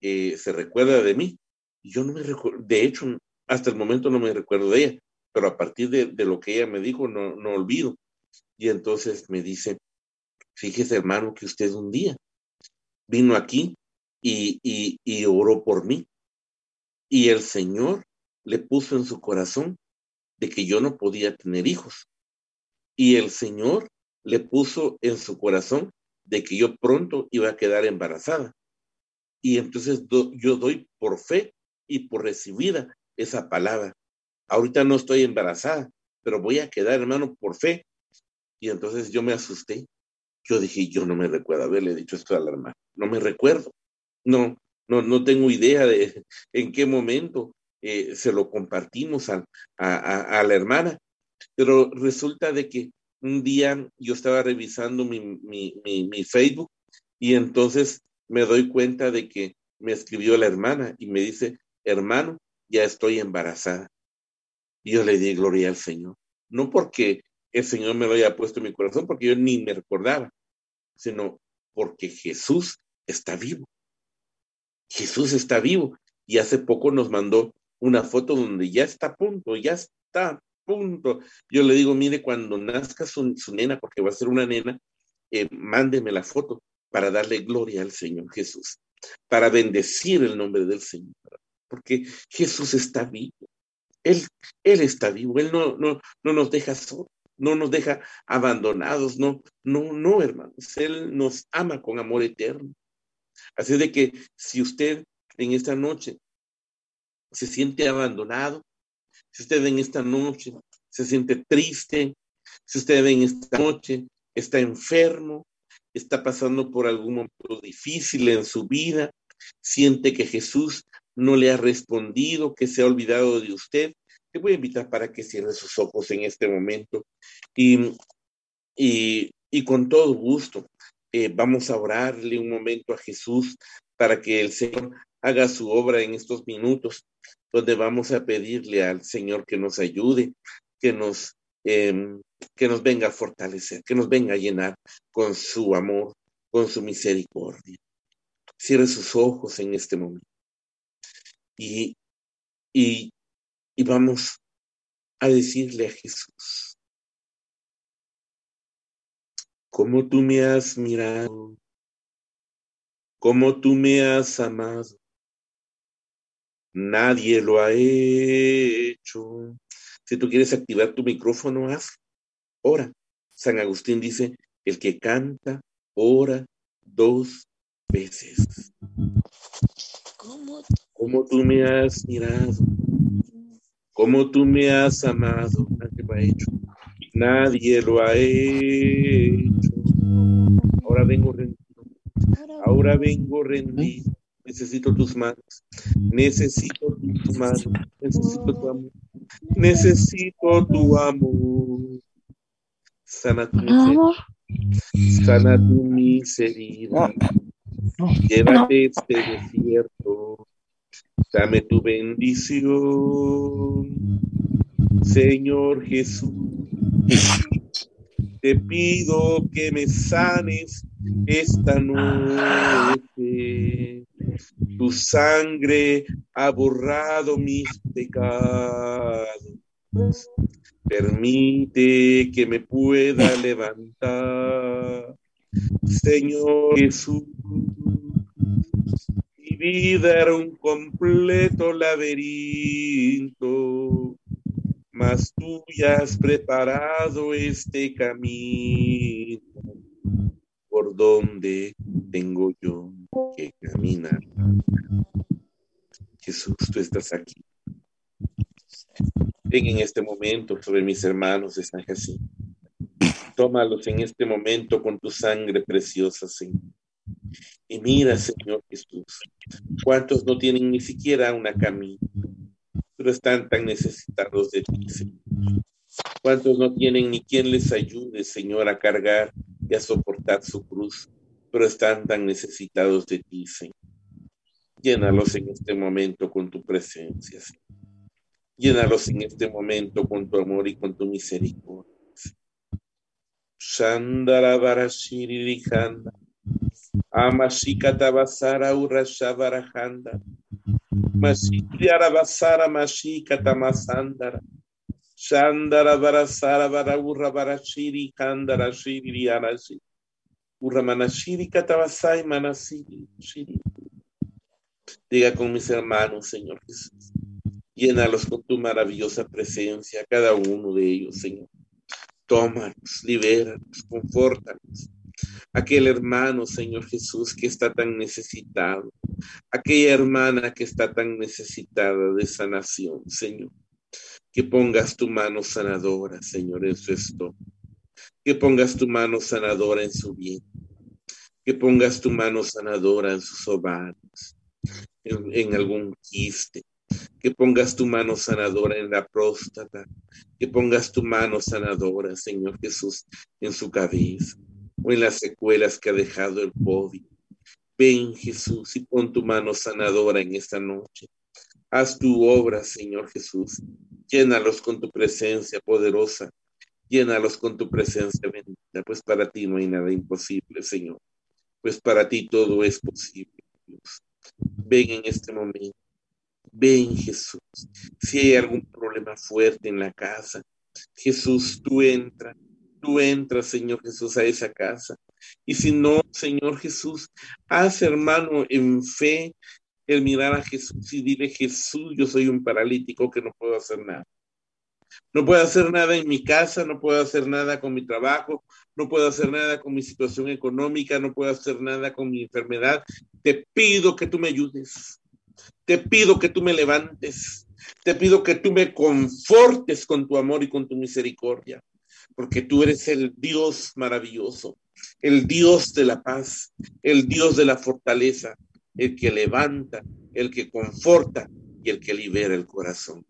eh, ¿se recuerda de mí? Y yo no me recuerdo, de hecho, hasta el momento no me recuerdo de ella, pero a partir de, de lo que ella me dijo, no, no olvido. Y entonces me dice, fíjese hermano que usted un día vino aquí y, y, y oró por mí. Y el Señor le puso en su corazón de que yo no podía tener hijos. Y el Señor le puso en su corazón de que yo pronto iba a quedar embarazada. Y entonces yo doy por fe y por recibida esa palabra. Ahorita no estoy embarazada, pero voy a quedar, hermano, por fe. Y entonces yo me asusté. Yo dije, yo no me recuerdo haberle dicho esto a la hermana. No me recuerdo. No, no, no tengo idea de en qué momento eh, se lo compartimos a, la hermana, pero resulta de que un día yo estaba revisando mi, mi, mi, Facebook y entonces me doy cuenta de que me escribió la hermana y me dice, hermano, ya estoy embarazada. Y yo le di gloria al Señor. No porque el Señor me lo haya puesto en mi corazón, porque yo ni me recordaba, sino porque Jesús está vivo. Jesús está vivo. Y hace poco nos mandó una foto donde ya está a punto, ya está a punto. Yo le digo, mire, cuando nazca su, nena, porque va a ser una nena, eh, mándeme la foto para darle gloria al Señor Jesús, para bendecir el nombre del Señor, porque Jesús está vivo. Él, él está vivo, Él no, no, no nos deja solos, no nos deja abandonados, no, no, no, hermanos. Él nos ama con amor eterno. Así de que si usted en esta noche se siente abandonado, si usted en esta noche se siente triste, si usted en esta noche está enfermo, está pasando por algún momento difícil en su vida, siente que Jesús no le ha respondido, que se ha olvidado de usted, te voy a invitar para que cierre sus ojos en este momento. Y, y, y con todo gusto eh, vamos a orarle un momento a Jesús para que el Señor haga su obra en estos minutos, donde vamos a pedirle al Señor que nos ayude, que nos, em, que nos venga a fortalecer, que nos venga a llenar con su amor, con su misericordia. Cierre sus ojos en este momento. Y, y y vamos a decirle a Jesús, como tú me has mirado, como tú me has amado, nadie lo ha hecho. Si tú quieres activar tu micrófono, haz, ora. San Agustín dice, el que canta, ora dos veces. Como tú me has mirado, como tú me has amado, nadie lo ha hecho. Nadie lo ha hecho. Ahora vengo rendido. Ahora vengo rendido. Necesito tus manos. Necesito tus manos. Necesito tu amor. Necesito tu amor. Sana tu miseria. Sana tu miseria. Llévate este desierto. Dame tu bendición. Señor Jesús. Te pido que me sanes esta noche. Tu sangre ha borrado mis pecados. Permite que me pueda levantar. Señor Jesús, mi vida era un completo laberinto, mas tú ya has preparado este camino por donde tengo yo que caminar. Jesús, tú estás aquí. Ven en este momento sobre mis hermanos de San Jacinto. Tómalos en este momento con tu sangre preciosa, Señor. Y mira, Señor Jesús, cuántos no tienen ni siquiera una camina, pero están tan necesitados de ti, Señor. Cuántos no tienen ni quien les ayude, Señor, a cargar y a soportar su cruz, pero están tan necesitados de ti, Señor. Llénalos en este momento con tu presencia, Señor. Llénalos en este momento con tu amor y con tu misericordia. Shandara Barashirihanda. Amashika Tabasara Urashavarahanda. Mashikriara Basara Mashika Tamasandara. Shandara Barasara Baraurra Barashiri Kandara Shiri Arashi. Urramanashiri Katabasai Manasiri. Diga con mis hermanos, Señor Jesús. Llénalos con tu maravillosa presencia, cada uno de ellos, Señor. Tómalos, libéralos, confórtalos. Aquel hermano, Señor Jesús, que está tan necesitado. Aquella hermana que está tan necesitada de sanación, Señor. Que pongas tu mano sanadora, Señor, en su estómago. Que pongas tu mano sanadora en su bien. Que pongas tu mano sanadora en sus ovarios. En algún quiste que pongas tu mano sanadora en la próstata, que pongas tu mano sanadora, Señor Jesús, en su cabeza o en las secuelas que ha dejado el COVID. Ven, Jesús, y pon tu mano sanadora en esta noche. Haz tu obra, Señor Jesús. Llénalos con tu presencia poderosa. Llénalos con tu presencia bendita, pues para ti no hay nada imposible, Señor. Pues para ti todo es posible, Dios. Ven en este momento Ven Jesús. Si hay algún problema fuerte en la casa, Jesús, tú entra, tú entras, Señor Jesús, a esa casa. Y si no, Señor Jesús, haz hermano en fe el mirar a Jesús y dile, Jesús, yo soy un paralítico que no puedo hacer nada. No puedo hacer nada en mi casa, no puedo hacer nada con mi trabajo, no puedo hacer nada con mi situación económica, no puedo hacer nada con mi enfermedad. Te pido que tú me ayudes. Te pido que tú me levantes. Te pido que tú me confortes con tu amor y con tu misericordia, porque tú eres el Dios maravilloso, el Dios de la paz, el Dios de la fortaleza, el que levanta, el que conforta y el que libera el corazón.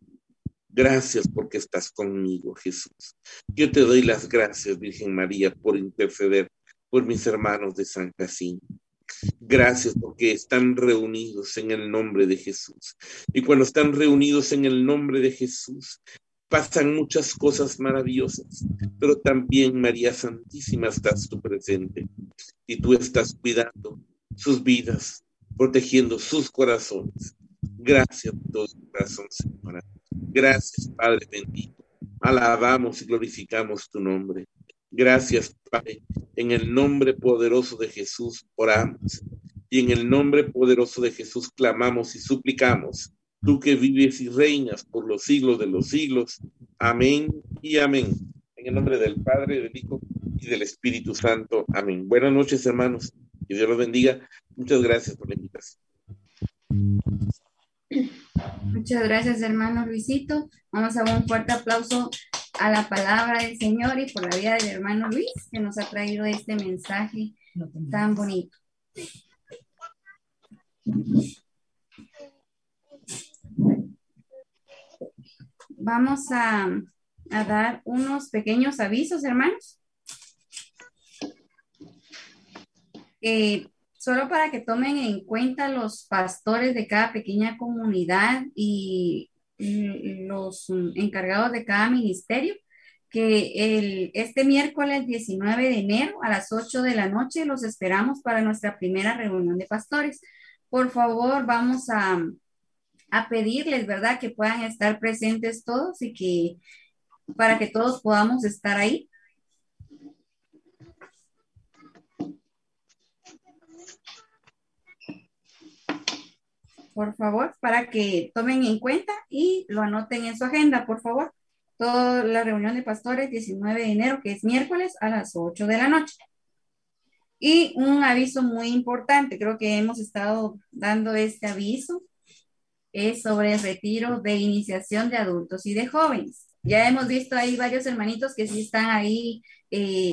Gracias porque estás conmigo, Jesús. Yo te doy las gracias, Virgen María, por interceder por mis hermanos de San Jacinto. Gracias porque están reunidos en el nombre de Jesús. Y cuando están reunidos en el nombre de Jesús, pasan muchas cosas maravillosas, pero también María Santísima estás tú presente y tú estás cuidando sus vidas, protegiendo sus corazones. Gracias por todo tu corazón, Señora. Gracias, Padre bendito. Alabamos y glorificamos tu nombre. Gracias, Padre. En el nombre poderoso de Jesús oramos. Y en el nombre poderoso de Jesús clamamos y suplicamos. Tú que vives y reinas por los siglos de los siglos. Amén y amén. En el nombre del Padre, del Hijo y del Espíritu Santo. Amén. Buenas noches, hermanos. Que Dios los bendiga. Muchas gracias por la invitación. Muchas gracias, hermano Luisito. Vamos a dar un fuerte aplauso a la palabra del Señor y por la vida del hermano Luis, que nos ha traído este mensaje tan bonito. Vamos a, dar unos pequeños avisos, hermanos. Solo para que tomen en cuenta los pastores de cada pequeña comunidad y los encargados de cada ministerio, que el, este miércoles 19 de enero a las 8 de la noche los esperamos para nuestra primera reunión de pastores. Por favor, vamos a, a pedirles, ¿verdad? Que puedan estar presentes todos y que para que todos podamos estar ahí. por favor, para que tomen en cuenta y lo anoten en su agenda, por favor. Toda la reunión de pastores 19 de enero, que es miércoles a las 8 de la noche. Y un aviso muy importante, creo que hemos estado dando este aviso, es sobre el retiro de iniciación de adultos y de jóvenes. Ya hemos visto ahí varios hermanitos que sí están ahí eh,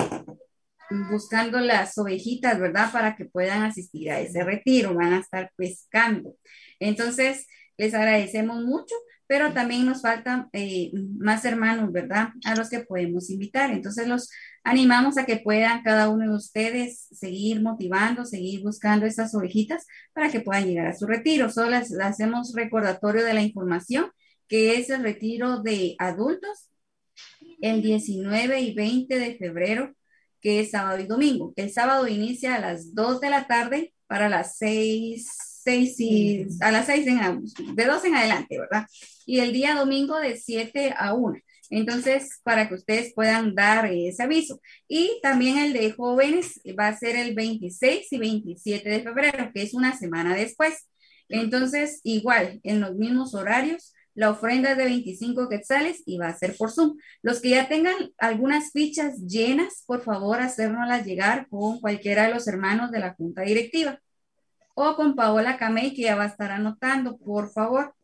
buscando las ovejitas, ¿verdad? Para que puedan asistir a ese retiro, van a estar pescando. Entonces, les agradecemos mucho, pero también nos faltan eh, más hermanos, ¿verdad? A los que podemos invitar. Entonces, los animamos a que puedan cada uno de ustedes seguir motivando, seguir buscando esas ovejitas para que puedan llegar a su retiro. Solo les hacemos recordatorio de la información, que es el retiro de adultos el 19 y 20 de febrero que es sábado y domingo. El sábado inicia a las 2 de la tarde para las 6, 6 y a las 6 en, de 2 en adelante, ¿verdad? Y el día domingo de 7 a 1. Entonces, para que ustedes puedan dar ese aviso. Y también el de jóvenes va a ser el 26 y 27 de febrero, que es una semana después. Entonces, igual, en los mismos horarios, la ofrenda es de 25 quetzales y va a ser por Zoom. Los que ya tengan algunas fichas llenas, por favor, hacérnoslas llegar con cualquiera de los hermanos de la junta directiva o con Paola Camey, que ya va a estar anotando, por favor.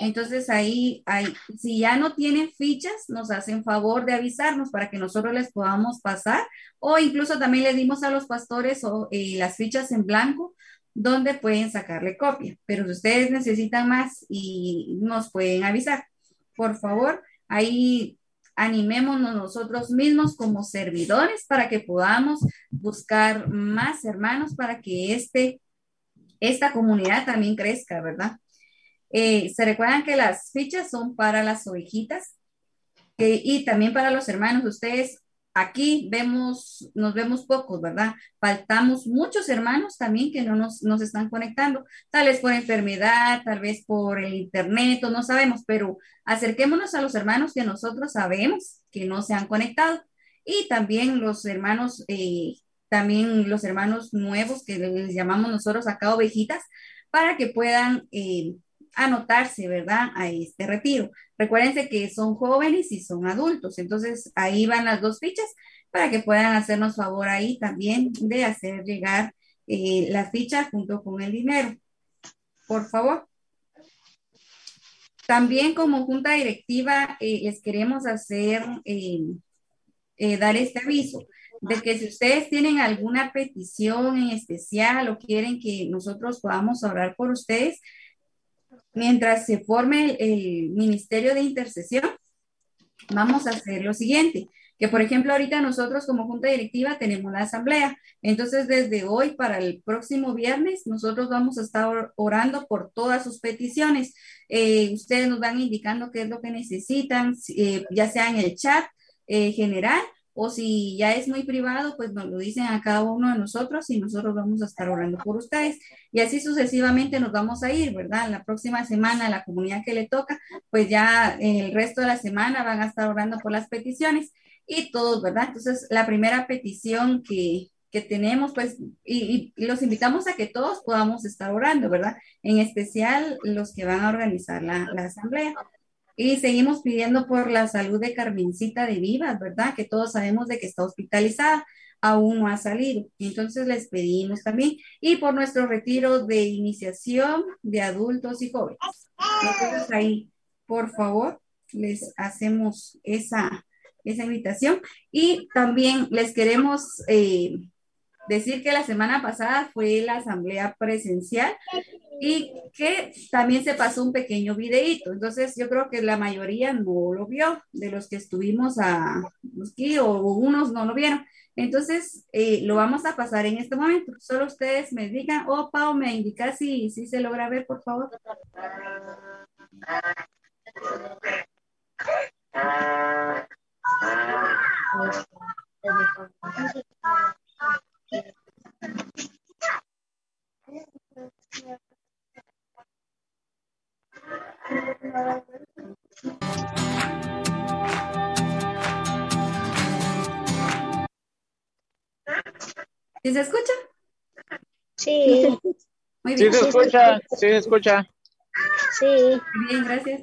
Entonces ahí, ahí, si ya no tienen fichas, nos hacen favor de avisarnos para que nosotros les podamos pasar o incluso también les dimos a los pastores o, eh, las fichas en blanco donde pueden sacarle copia. Pero si ustedes necesitan más y nos pueden avisar, por favor, ahí animémonos nosotros mismos como servidores para que podamos buscar más hermanos para que este, esta comunidad también crezca, ¿verdad? Eh, se recuerdan que las fichas son para las ovejitas y también para los hermanos. Ustedes aquí vemos, nos vemos pocos, ¿verdad? Faltamos muchos hermanos también que no nos, nos están conectando, tal vez por enfermedad, tal vez por el internet, no sabemos, pero acerquémonos a los hermanos que nosotros sabemos que no se han conectado y también los hermanos, eh, también los hermanos nuevos que les llamamos nosotros acá ovejitas, para que puedan eh, anotarse, ¿verdad? A este retiro. Recuérdense que son jóvenes y son adultos, entonces ahí van las dos fichas para que puedan hacernos favor ahí también de hacer llegar eh, la ficha junto con el dinero. Por favor. También como junta directiva eh, les queremos hacer, eh, dar este aviso de que si ustedes tienen alguna petición en especial o quieren que nosotros podamos orar por ustedes, mientras se forme el, Ministerio de Intercesión, vamos a hacer lo siguiente, que por ejemplo ahorita nosotros como junta directiva tenemos la asamblea, entonces desde hoy para el próximo viernes nosotros vamos a estar orando por todas sus peticiones. Eh, ustedes nos van indicando qué es lo que necesitan, eh, ya sea en el chat eh, general o si ya es muy privado, pues nos lo dicen a cada uno de nosotros y nosotros vamos a estar orando por ustedes. Y así sucesivamente nos vamos a ir, ¿verdad? La próxima semana, la comunidad que le toca, pues ya el resto de la semana van a estar orando por las peticiones y todos, ¿verdad? Entonces, la primera petición que, que tenemos, pues, y, los invitamos a que todos podamos estar orando, ¿verdad? En especial los que van a organizar la, la asamblea. Y seguimos pidiendo por la salud de Carmencita de Vivas, ¿verdad? Que todos sabemos de que está hospitalizada, aún no ha salido. Entonces les pedimos también. Y por nuestro retiro de iniciación de adultos y jóvenes. Entonces ahí, por favor, les hacemos esa, esa invitación. Y también les queremos eh, decir que la semana pasada fue la asamblea presencial y que también se pasó un pequeño videíto. Entonces yo creo que la mayoría no lo vio de los que estuvimos aquí o unos no lo vieron. Entonces eh, lo vamos a pasar en este momento. Solo ustedes me digan, oh Pau, me indica si, si se logra ver, por favor. ¿Sí se escucha? Sí. Muy bien. Sí se escucha, sí se escucha. Sí. Bien, gracias.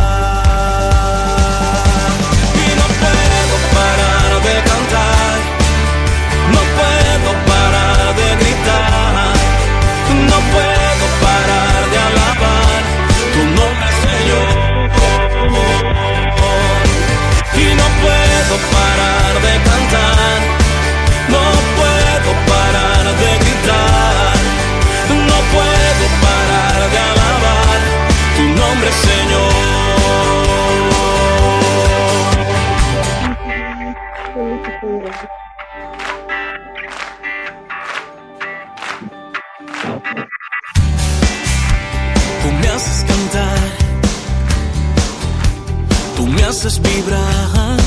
Haces vibrar,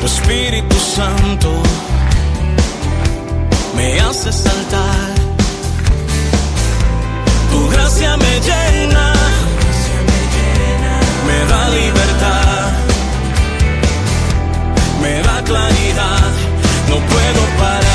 tu Espíritu Santo me hace saltar, tu gracia me llena, me da libertad, me da claridad, no puedo parar.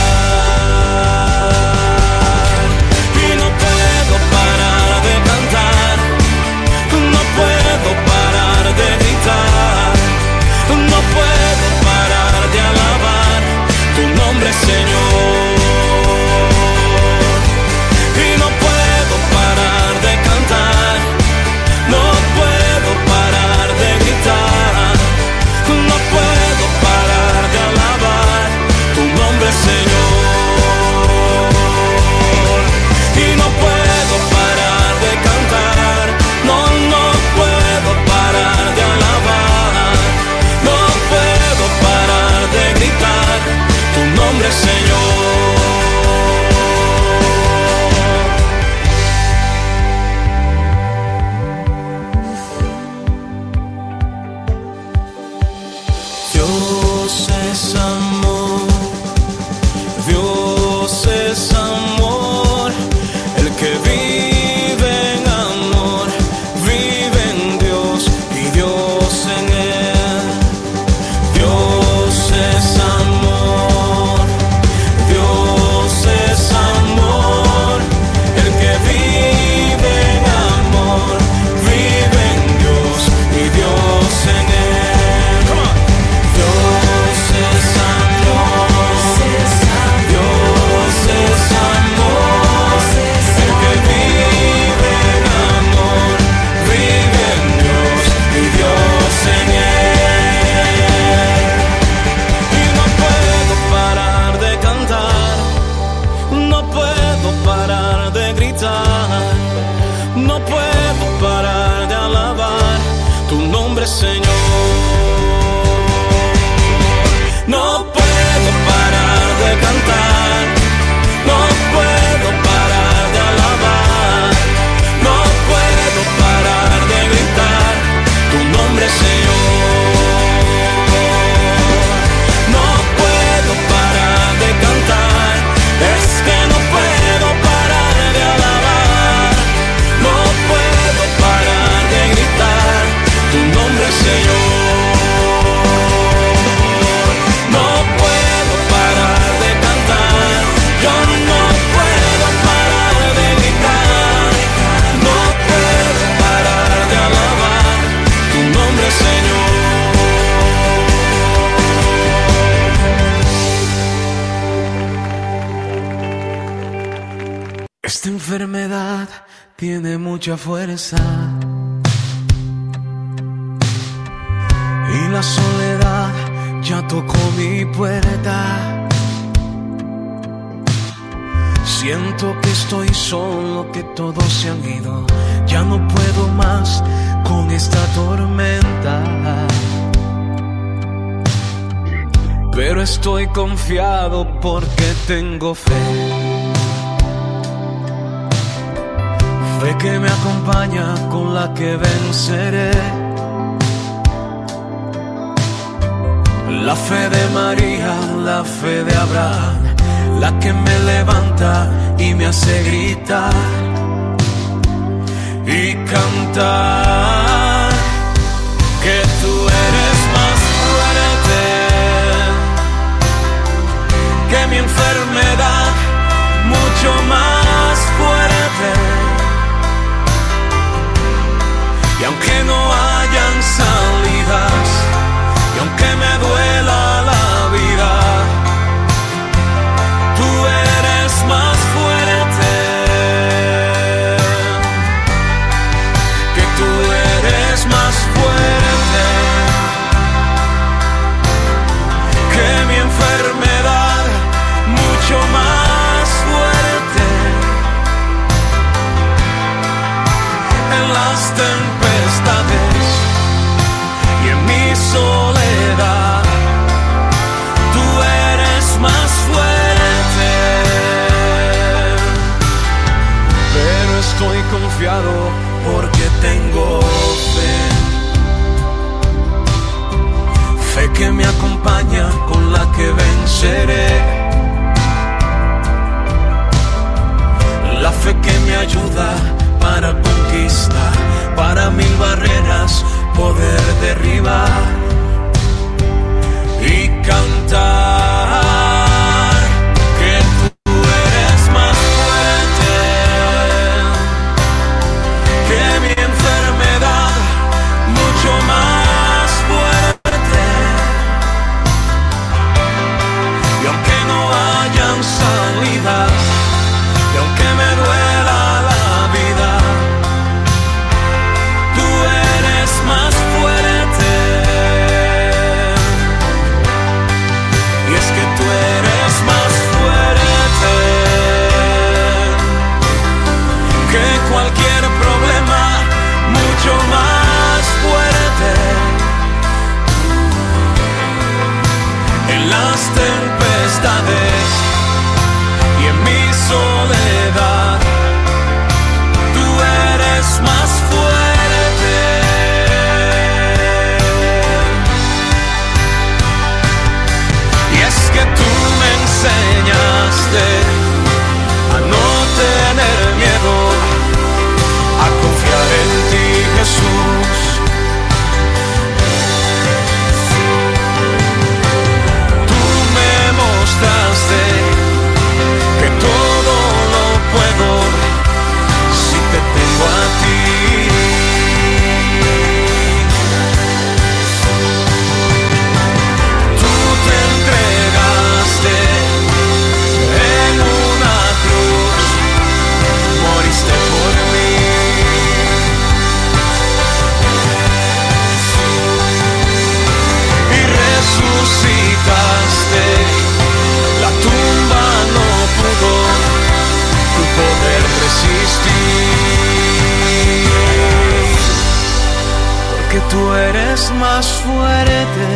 tú eres más fuerte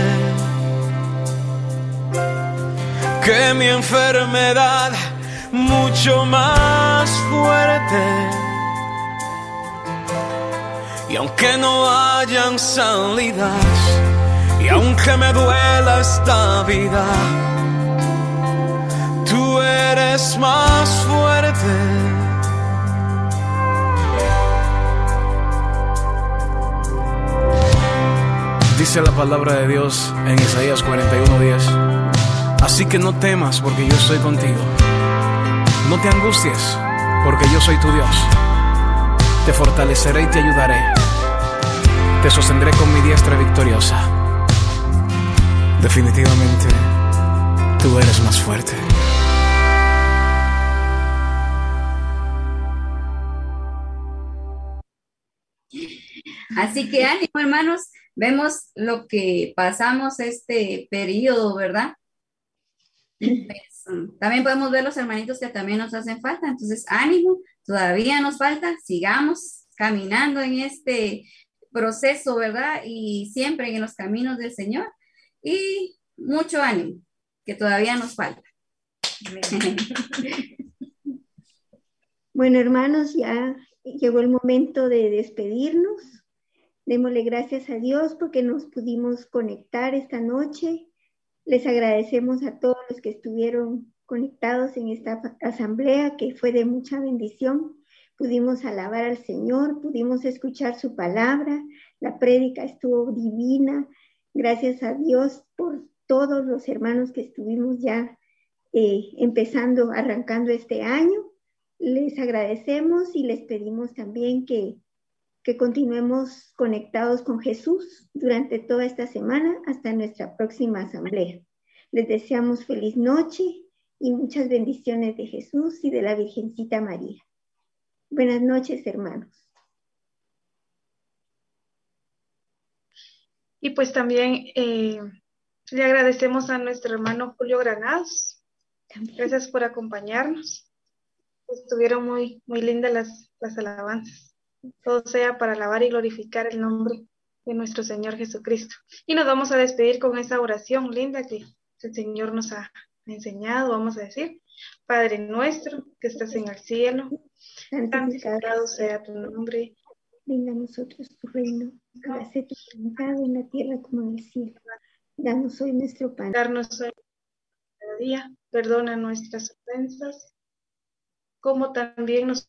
que mi enfermedad, mucho más fuerte. Y aunque no hayan salidas, y aunque me duela esta vida, tú eres más fuerte Dice la palabra de Dios en Isaías 41:10. Así que no temas porque yo estoy contigo. No te angusties porque yo soy tu Dios. Te fortaleceré y te ayudaré. Te sostendré con mi diestra victoriosa. Definitivamente, tú eres más fuerte. Así que ánimo, hermanos vemos lo que pasamos este periodo, ¿verdad? Pues, también podemos ver los hermanitos que también nos hacen falta, entonces ánimo, todavía nos falta, sigamos caminando en este proceso, ¿verdad? Y siempre en los caminos del Señor. Y mucho ánimo, que todavía nos falta. Bueno, hermanos, ya llegó el momento de despedirnos. Démosle gracias a Dios porque nos pudimos conectar esta noche. Les agradecemos a todos los que estuvieron conectados en esta asamblea que fue de mucha bendición. Pudimos alabar al Señor, pudimos escuchar su palabra, la prédica estuvo divina. Gracias a Dios por todos los hermanos que estuvimos ya eh, empezando, arrancando este año. Les agradecemos y les pedimos también que, que continuemos conectados con Jesús durante toda esta semana hasta nuestra próxima asamblea. Les deseamos feliz noche y muchas bendiciones de Jesús y de la Virgencita María. Buenas noches, hermanos. Y pues también eh, le agradecemos a nuestro hermano Julio Granados. Gracias por acompañarnos estuvieron muy, muy lindas las, las alabanzas. Todo sea para alabar y glorificar el nombre de nuestro Señor Jesucristo. Y nos vamos a despedir con esa oración linda que el Señor nos ha enseñado, vamos a decir. Padre nuestro que estás en el cielo, santificado sea tu nombre. Venga a nosotros tu reino, hágase tu voluntad en la tierra como en el cielo. Danos hoy nuestro pan. Darnos hoy cada día, perdona nuestras ofensas como también nos